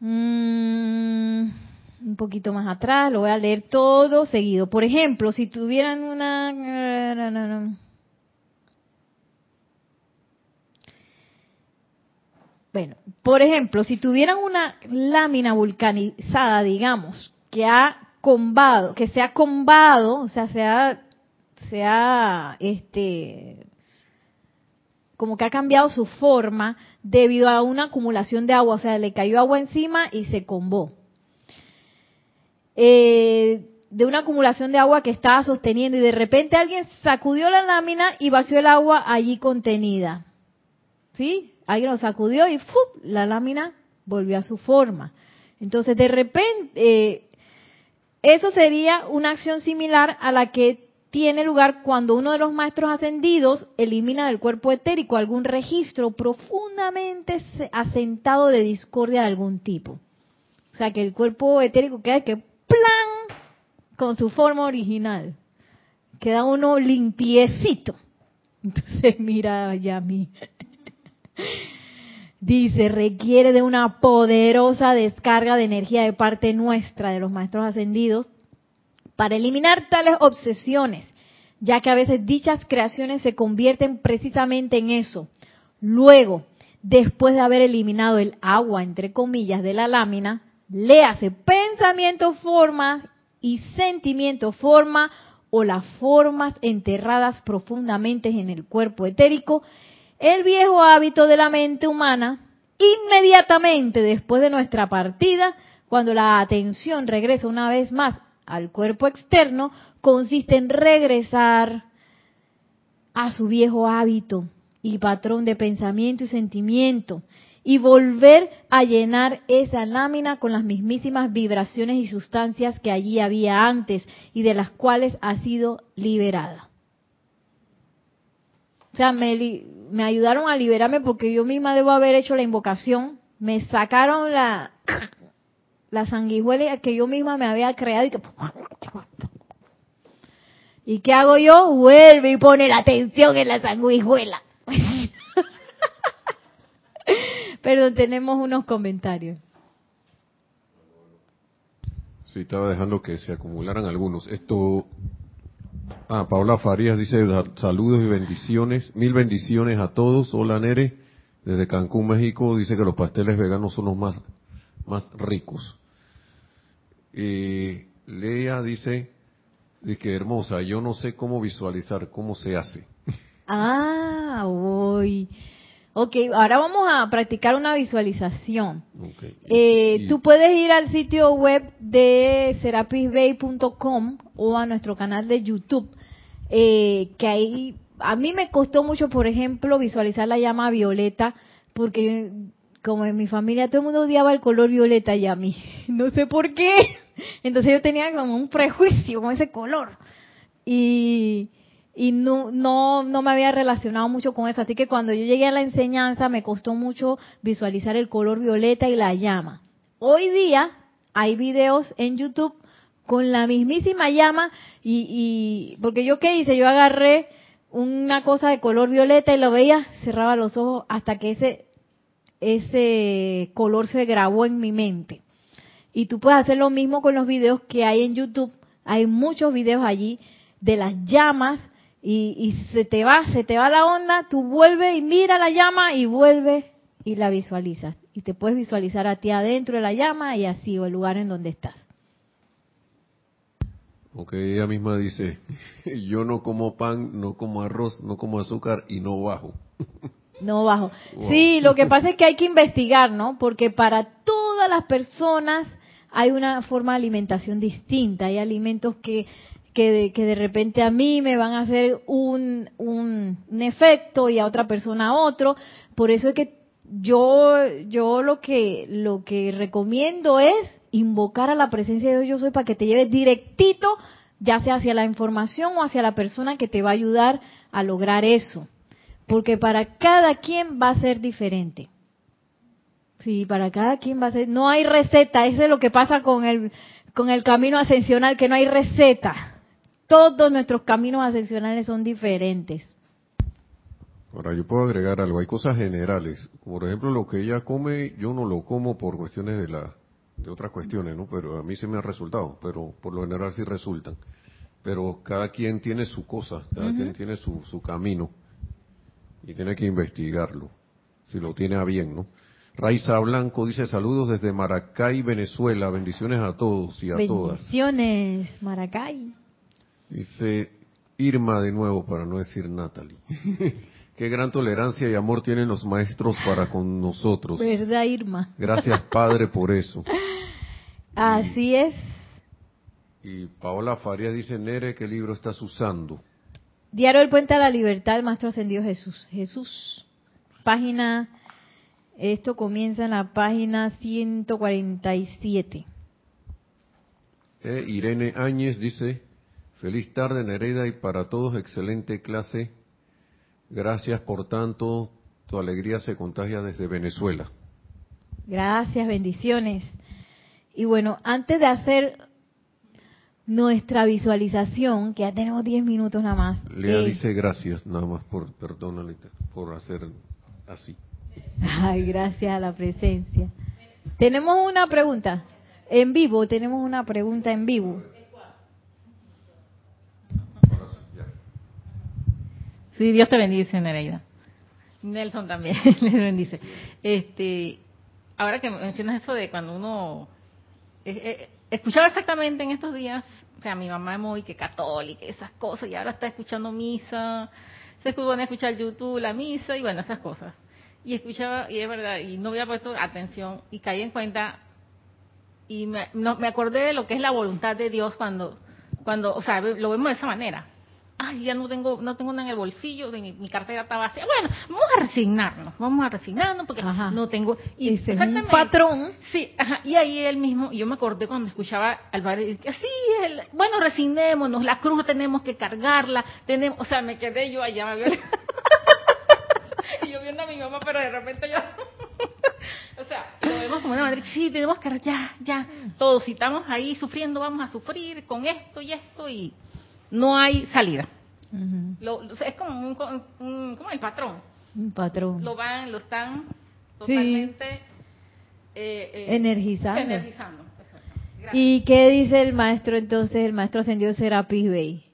mm, un poquito más atrás, lo voy a leer todo seguido. Por ejemplo, si tuvieran una... Bueno, por ejemplo, si tuvieran una lámina vulcanizada, digamos, que ha combado, que se ha combado, o sea, se ha, se ha, este, como que ha cambiado su forma debido a una acumulación de agua, o sea, le cayó agua encima y se combó. Eh, de una acumulación de agua que estaba sosteniendo y de repente alguien sacudió la lámina y vació el agua allí contenida. ¿Sí? Alguien lo sacudió y la lámina volvió a su forma. Entonces, de repente, eh, eso sería una acción similar a la que tiene lugar cuando uno de los maestros ascendidos elimina del cuerpo etérico algún registro profundamente asentado de discordia de algún tipo. O sea, que el cuerpo etérico queda que plan con su forma original. Queda uno limpiecito. Entonces, mira, Yami. Dice, requiere de una poderosa descarga de energía de parte nuestra, de los maestros ascendidos, para eliminar tales obsesiones, ya que a veces dichas creaciones se convierten precisamente en eso. Luego, después de haber eliminado el agua, entre comillas, de la lámina, le hace pensamiento, forma y sentimiento, forma o las formas enterradas profundamente en el cuerpo etérico, el viejo hábito de la mente humana, inmediatamente después de nuestra partida, cuando la atención regresa una vez más al cuerpo externo, consiste en regresar a su viejo hábito y patrón de pensamiento y sentimiento y volver a llenar esa lámina con las mismísimas vibraciones y sustancias que allí había antes y de las cuales ha sido liberada. Sea, me, me ayudaron a liberarme porque yo misma debo haber hecho la invocación, me sacaron la, la sanguijuela que yo misma me había creado y que... ¿Y qué hago yo? Vuelve y pone la atención en la sanguijuela. Perdón, tenemos unos comentarios. Sí, estaba dejando que se acumularan algunos. Esto. Ah, Paula Farías dice saludos y bendiciones, mil bendiciones a todos. Hola Nere, desde Cancún, México, dice que los pasteles veganos son los más, más ricos. Eh, Lea dice, dice que hermosa, yo no sé cómo visualizar, cómo se hace. Ah, uy. Ok, ahora vamos a practicar una visualización. Eh, tú puedes ir al sitio web de serapisbay.com o a nuestro canal de YouTube, eh, que ahí a mí me costó mucho, por ejemplo, visualizar la llama violeta, porque como en mi familia todo el mundo odiaba el color violeta y a mí, no sé por qué. Entonces yo tenía como un prejuicio con ese color. Y y no, no, no me había relacionado mucho con eso. Así que cuando yo llegué a la enseñanza me costó mucho visualizar el color violeta y la llama. Hoy día hay videos en YouTube con la mismísima llama y, y porque yo qué hice, yo agarré una cosa de color violeta y lo veía, cerraba los ojos hasta que ese, ese color se grabó en mi mente. Y tú puedes hacer lo mismo con los videos que hay en YouTube. Hay muchos videos allí de las llamas y, se te va, se te va la onda, tú vuelves y mira la llama y vuelves y la visualizas. Y te puedes visualizar a ti adentro de la llama y así, o el lugar en donde estás. Ok, ella misma dice, yo no como pan, no como arroz, no como azúcar y no bajo. No bajo. Sí, lo que pasa es que hay que investigar, ¿no? Porque para todas las personas hay una forma de alimentación distinta. Hay alimentos que que de, que de repente a mí me van a hacer un, un, efecto y a otra persona otro. Por eso es que yo, yo lo que, lo que recomiendo es invocar a la presencia de Dios yo soy para que te lleves directito, ya sea hacia la información o hacia la persona que te va a ayudar a lograr eso. Porque para cada quien va a ser diferente. Sí, para cada quien va a ser, no hay receta, eso es lo que pasa con el, con el camino ascensional, que no hay receta todos nuestros caminos ascensionales son diferentes. Ahora, yo puedo agregar algo. Hay cosas generales. Por ejemplo, lo que ella come, yo no lo como por cuestiones de la de otras cuestiones, ¿no? Pero a mí se me ha resultado, pero por lo general sí resultan. Pero cada quien tiene su cosa, cada quien tiene su, su camino y tiene que investigarlo, si lo tiene a bien, ¿no? Raiza Blanco dice saludos desde Maracay, Venezuela. Bendiciones a todos y a todas. Bendiciones, Maracay. Dice Irma de nuevo, para no decir Natalie. Qué gran tolerancia y amor tienen los maestros para con nosotros. ¿Verdad, Irma? Gracias, Padre, por eso. Así es. Y Paola Faria dice, Nere, ¿qué libro estás usando? Diario del Puente a la Libertad, el Maestro Ascendido Jesús. Jesús, página, esto comienza en la página 147. Eh, Irene Áñez dice, Feliz tarde, Nereida, y para todos excelente clase. Gracias por tanto, tu alegría se contagia desde Venezuela. Gracias, bendiciones. Y bueno, antes de hacer nuestra visualización, que ya tenemos 10 minutos nada más. Lea eh, dice gracias, nada más por, perdónale, por hacer así. Ay, gracias a la presencia. Tenemos una pregunta en vivo, tenemos una pregunta en vivo. Sí, Dios te bendice, Nereida. Nelson también les bendice. Este, ahora que mencionas eso de cuando uno eh, eh, escuchaba exactamente en estos días, o sea, mi mamá es muy que católica, esas cosas, y ahora está escuchando misa, se pone a escuchar YouTube, la misa, y bueno, esas cosas. Y escuchaba, y es verdad, y no había puesto atención, y caí en cuenta, y me, me acordé de lo que es la voluntad de Dios cuando, cuando, o sea, lo vemos de esa manera ay, ya no tengo, no tengo nada en el bolsillo, de mi, cartera está vacía. Bueno, vamos a resignarnos, vamos a resignarnos porque no tengo. Y Ese es un patrón. Sí, ajá, y ahí él mismo, yo me acordé cuando escuchaba al padre que sí, bueno, resignémonos, la cruz tenemos que cargarla, tenemos, o sea, me quedé yo allá, y yo viendo a mi mamá, pero de repente yo, o sea, lo vemos como una madre, sí, tenemos que, ya, ya, todos, si estamos ahí sufriendo, vamos a sufrir con esto y esto y no hay salida. es como un, como el patrón. Un patrón. Lo van, lo están totalmente eh, eh, energizando. ¿Y qué dice el maestro entonces, el maestro ascendido Serapis Bey?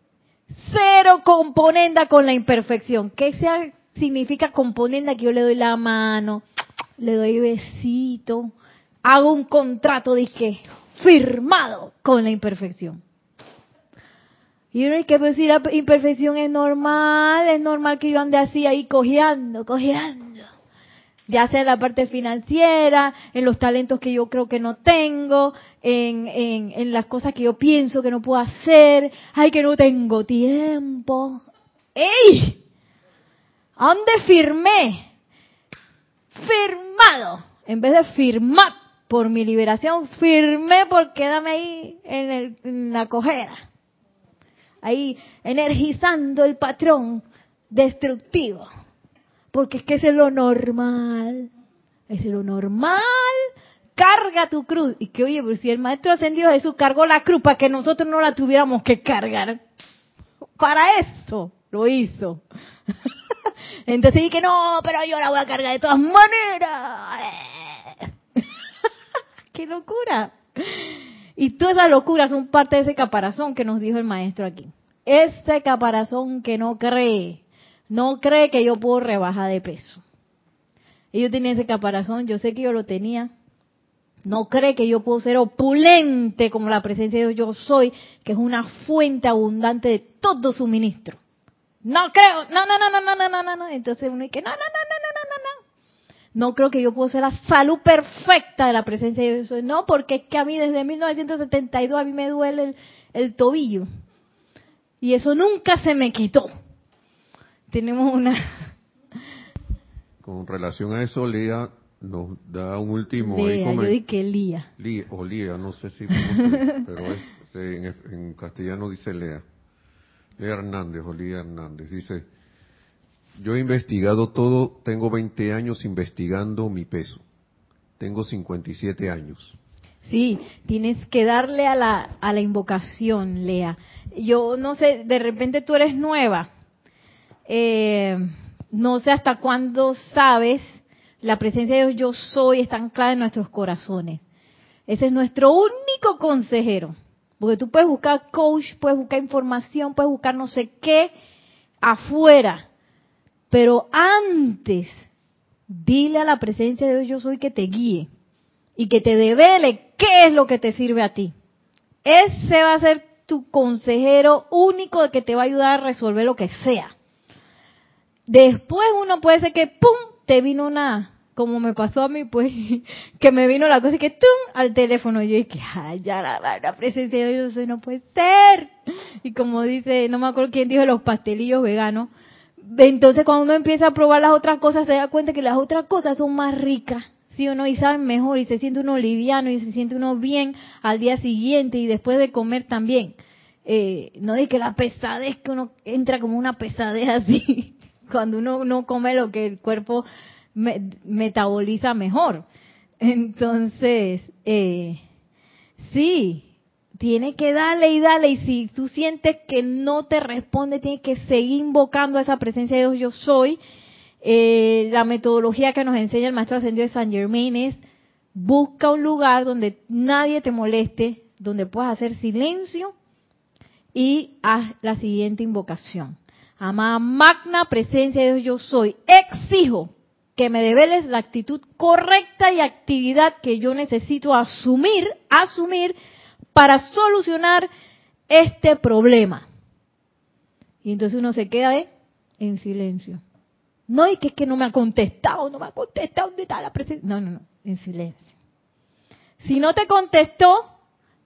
Cero componenda con la imperfección. ¿Qué sea, significa componenda? Que yo le doy la mano, le doy besito, hago un contrato, dije, firmado con la imperfección. Y uno hay que decir, la imperfección es normal, es normal que yo ande así ahí cojeando, cojeando. Ya sea en la parte financiera, en los talentos que yo creo que no tengo, en, en, en las cosas que yo pienso que no puedo hacer, ay que no tengo tiempo. ¡Ey! ¿A dónde firmé? Firmado. En vez de firmar por mi liberación, firmé por quedarme ahí en, el, en la cojera ahí energizando el patrón destructivo. Porque es que es lo normal. Es lo normal. Carga tu cruz. Y que oye, pues si el Maestro Ascendido Jesús cargó la cruz para que nosotros no la tuviéramos que cargar. Para eso lo hizo. Entonces dije, no, pero yo la voy a cargar de todas maneras. ¡Qué locura! Y todas esas locuras son parte de ese caparazón que nos dijo el maestro aquí. Ese caparazón que no cree, no cree que yo puedo rebajar de peso. Y yo tenía ese caparazón, yo sé que yo lo tenía. No cree que yo puedo ser opulente como la presencia de Dios yo soy, que es una fuente abundante de todo suministro. No creo, no, no, no, no, no, no, no, no. Entonces uno dice, no, no, no, no, no, no, no, no. No creo que yo puedo ser la salud perfecta de la presencia de Dios. No, porque es que a mí desde 1972 a mí me duele el, el tobillo. Y eso nunca se me quitó. Tenemos una... Con relación a eso, Lía nos da un último... Lía, yo dije Lía. Lía. O Lía, no sé si... pero es, en, en castellano dice Lea. Lea Hernández o Lía Hernández. Dice, yo he investigado todo, tengo 20 años investigando mi peso. Tengo 57 años. Sí, tienes que darle a la, a la invocación, Lea. Yo no sé, de repente tú eres nueva. Eh, no sé hasta cuándo sabes la presencia de Dios yo soy está anclada en nuestros corazones. Ese es nuestro único consejero. Porque tú puedes buscar coach, puedes buscar información, puedes buscar no sé qué afuera. Pero antes, dile a la presencia de Dios yo soy que te guíe y que te devele qué es lo que te sirve a ti. Ese va a ser tu consejero único que te va a ayudar a resolver lo que sea. Después uno puede ser que, ¡pum!, te vino una, como me pasó a mí, pues, que me vino la cosa y que, ¡tum!, al teléfono. Y yo dije, ¡ay, ya la, la presencia de Dios no puede ser! Y como dice, no me acuerdo quién dijo los pastelillos veganos, entonces cuando uno empieza a probar las otras cosas se da cuenta que las otras cosas son más ricas, ¿sí o no? Y saben mejor y se siente uno liviano y se siente uno bien al día siguiente y después de comer también. Eh, no de que la pesadez, que uno entra como una pesadez así, cuando uno no come lo que el cuerpo metaboliza mejor. Entonces, eh, sí, tiene que darle y darle y si tú sientes que no te responde, tienes que seguir invocando a esa presencia de Dios yo soy. Eh, la metodología que nos enseña el maestro ascendido de San Germain es busca un lugar donde nadie te moleste, donde puedas hacer silencio y haz la siguiente invocación. Amada magna presencia de Dios yo soy, exijo que me develes la actitud correcta y actividad que yo necesito asumir, asumir para solucionar este problema. Y entonces uno se queda ¿eh? en silencio. No, y que es que no me ha contestado, no me ha contestado, ¿dónde está la presencia? No, no, no, en silencio. Si no te contestó,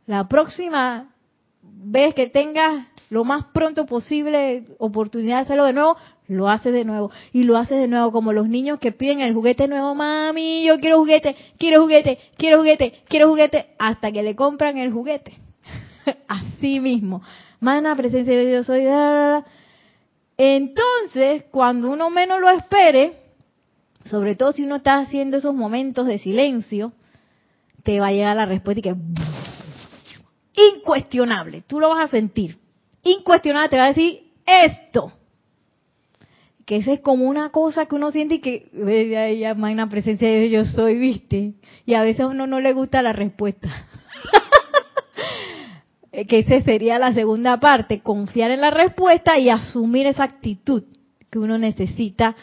la próxima vez que tengas lo más pronto posible oportunidad de hacerlo de nuevo, lo haces de nuevo. Y lo haces de nuevo como los niños que piden el juguete nuevo, mami, yo quiero juguete, quiero juguete, quiero juguete, quiero juguete, hasta que le compran el juguete. Así mismo. Mana, presencia de Dios, soy... Entonces, cuando uno menos lo espere, sobre todo si uno está haciendo esos momentos de silencio, te va a llegar la respuesta y que incuestionable, tú lo vas a sentir. Incuestionable te va a decir esto. Que esa es como una cosa que uno siente y que ya, ya magna presencia de yo soy, ¿viste? Y a veces a uno no le gusta la respuesta. que esa sería la segunda parte, confiar en la respuesta y asumir esa actitud que uno necesita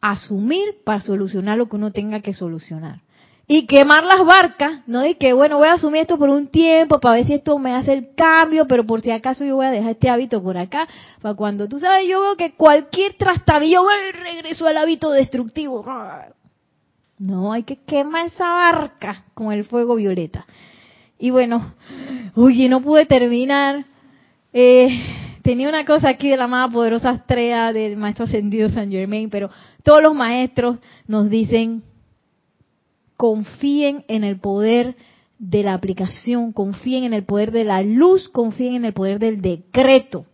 asumir para solucionar lo que uno tenga que solucionar y quemar las barcas, no de que, bueno, voy a asumir esto por un tiempo para ver si esto me hace el cambio, pero por si acaso yo voy a dejar este hábito por acá, para cuando tú sabes, yo veo que cualquier trastabillo, regreso al hábito destructivo. No, hay que quemar esa barca con el fuego violeta. Y bueno, oye, no pude terminar. Eh, tenía una cosa aquí de la más poderosa estrella del maestro ascendido San Germain, pero todos los maestros nos dicen confíen en el poder de la aplicación, confíen en el poder de la luz, confíen en el poder del decreto.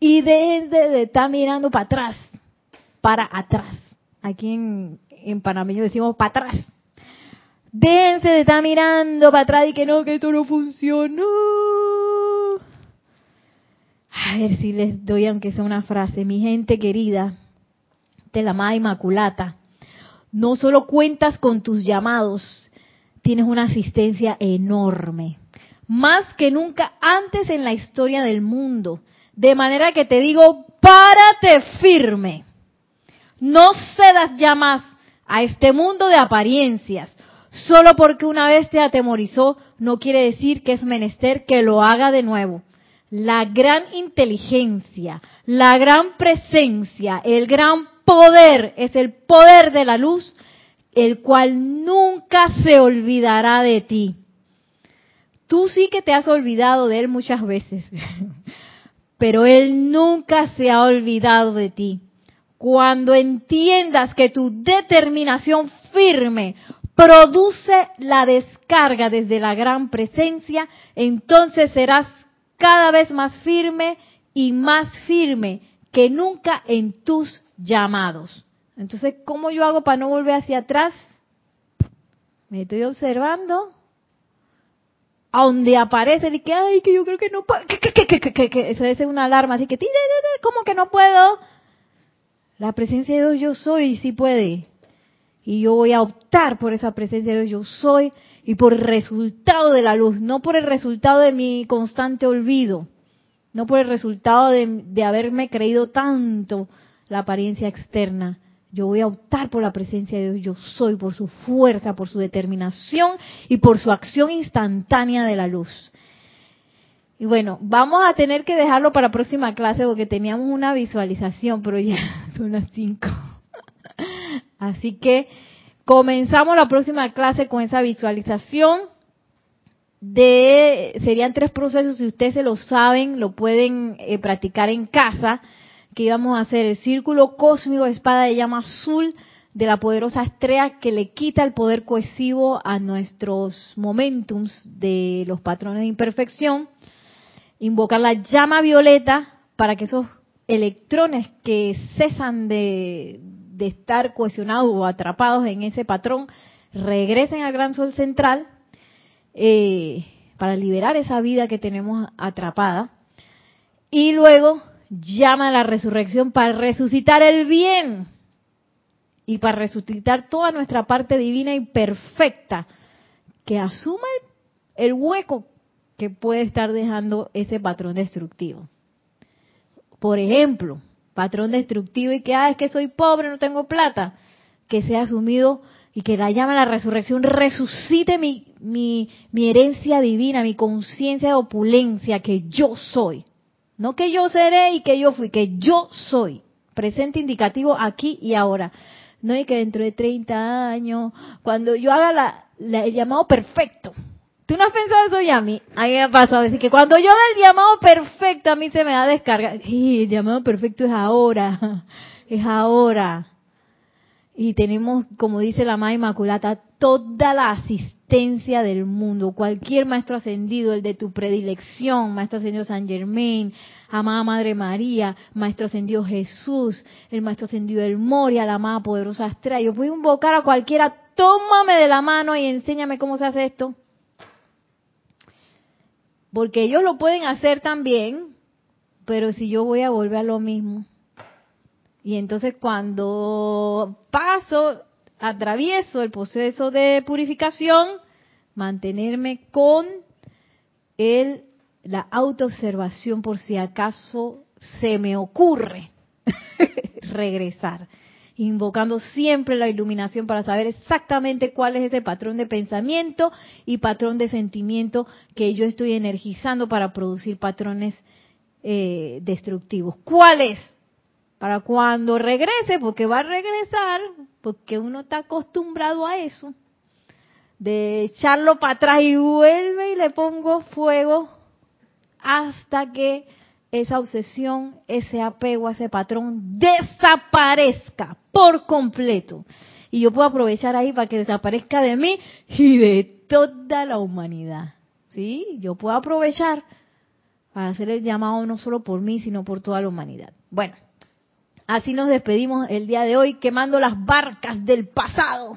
Y desde de estar mirando para atrás, para atrás. Aquí en, en Panamá decimos para atrás. Déjense de estar mirando para atrás y que no, que esto no funcionó. A ver si les doy aunque sea una frase. Mi gente querida, de la amada Inmaculata, no solo cuentas con tus llamados, tienes una asistencia enorme, más que nunca antes en la historia del mundo. De manera que te digo, párate firme. No cedas ya más a este mundo de apariencias. Solo porque una vez te atemorizó, no quiere decir que es menester que lo haga de nuevo. La gran inteligencia, la gran presencia, el gran poder es el poder de la luz, el cual nunca se olvidará de ti. Tú sí que te has olvidado de él muchas veces, pero él nunca se ha olvidado de ti. Cuando entiendas que tu determinación firme produce la descarga desde la gran presencia, entonces serás cada vez más firme y más firme que nunca en tus llamados. Entonces, ¿cómo yo hago para no volver hacia atrás? Me estoy observando a donde aparece y que, ay, que yo creo que no puedo, que, eso es una alarma, así que, ¿cómo que no puedo? La presencia de Dios yo soy y sí puede. Y yo voy a optar por esa presencia de Dios yo soy y por el resultado de la luz, no por el resultado de mi constante olvido, no por el resultado de haberme creído tanto la apariencia externa. Yo voy a optar por la presencia de Dios, yo soy, por su fuerza, por su determinación y por su acción instantánea de la luz. Y bueno, vamos a tener que dejarlo para próxima clase porque teníamos una visualización, pero ya son las cinco. Así que comenzamos la próxima clase con esa visualización de serían tres procesos si ustedes se lo saben lo pueden eh, practicar en casa que íbamos a hacer el círculo cósmico espada de llama azul de la poderosa estrella que le quita el poder cohesivo a nuestros momentums de los patrones de imperfección, invocar la llama violeta para que esos electrones que cesan de, de estar cohesionados o atrapados en ese patrón regresen al gran sol central eh, para liberar esa vida que tenemos atrapada. Y luego llama a la resurrección para resucitar el bien y para resucitar toda nuestra parte divina y perfecta que asuma el, hueco que puede estar dejando ese patrón destructivo. Por ejemplo, patrón destructivo y que, ah, es que soy pobre, no tengo plata. que sea asumido y que la llama la resurrección resucite mi, mi herencia divina, mi conciencia de opulencia, que yo soy. No que yo seré y que yo fui, que yo soy. Presente indicativo aquí y ahora. No hay que dentro de 30 años, cuando yo haga la, el llamado perfecto. ¿Tú no has pensado eso, Yami? A mí me ha pasado. Decir que cuando yo haga el llamado perfecto, a mí se me da descarga. Sí, el llamado perfecto es ahora. Es ahora. Y tenemos, como dice la Madre Inmaculata, toda la asistencia del mundo. Cualquier maestro ascendido, el de tu predilección, maestro ascendido San Germain, amada Madre María, maestro ascendido Jesús, el maestro ascendido del Moria, la amada poderosa Astrea. Yo puedo invocar a cualquiera, tómame de la mano y enséñame cómo se hace esto. Porque ellos lo pueden hacer también, pero si yo voy a volver a lo mismo, y entonces cuando paso, atravieso el proceso de purificación, mantenerme con el, la autoobservación por si acaso se me ocurre regresar, invocando siempre la iluminación para saber exactamente cuál es ese patrón de pensamiento y patrón de sentimiento que yo estoy energizando para producir patrones eh, destructivos. ¿Cuál es? para cuando regrese, porque va a regresar, porque uno está acostumbrado a eso, de echarlo para atrás y vuelve y le pongo fuego hasta que esa obsesión, ese apego a ese patrón desaparezca por completo. Y yo puedo aprovechar ahí para que desaparezca de mí y de toda la humanidad. ¿Sí? Yo puedo aprovechar para hacer el llamado no solo por mí, sino por toda la humanidad. Bueno, Así nos despedimos el día de hoy quemando las barcas del pasado,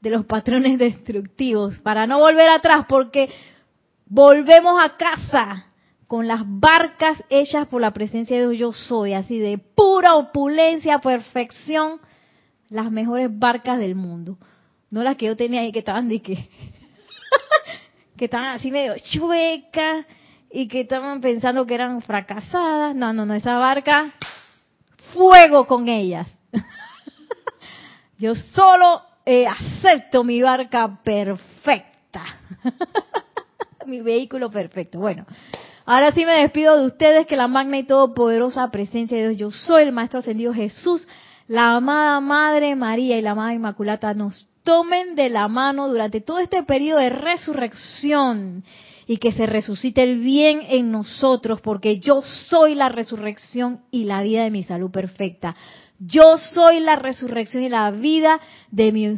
de los patrones destructivos, para no volver atrás, porque volvemos a casa con las barcas hechas por la presencia de Dios yo soy, así de pura opulencia, perfección, las mejores barcas del mundo. No las que yo tenía ahí que estaban de que, que estaban así medio chuecas y que estaban pensando que eran fracasadas. No, no, no, esa barca fuego con ellas. Yo solo eh, acepto mi barca perfecta. mi vehículo perfecto. Bueno, ahora sí me despido de ustedes, que la magna y todopoderosa presencia de Dios, yo soy el Maestro Ascendido Jesús, la amada Madre María y la amada Inmaculata nos tomen de la mano durante todo este periodo de resurrección y que se resucite el bien en nosotros, porque yo soy la resurrección y la vida de mi salud perfecta. Yo soy la resurrección y la vida de mi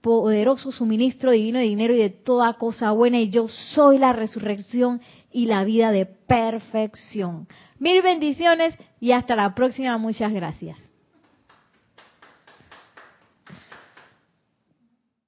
poderoso suministro divino de dinero y de toda cosa buena, y yo soy la resurrección y la vida de perfección. Mil bendiciones y hasta la próxima. Muchas gracias.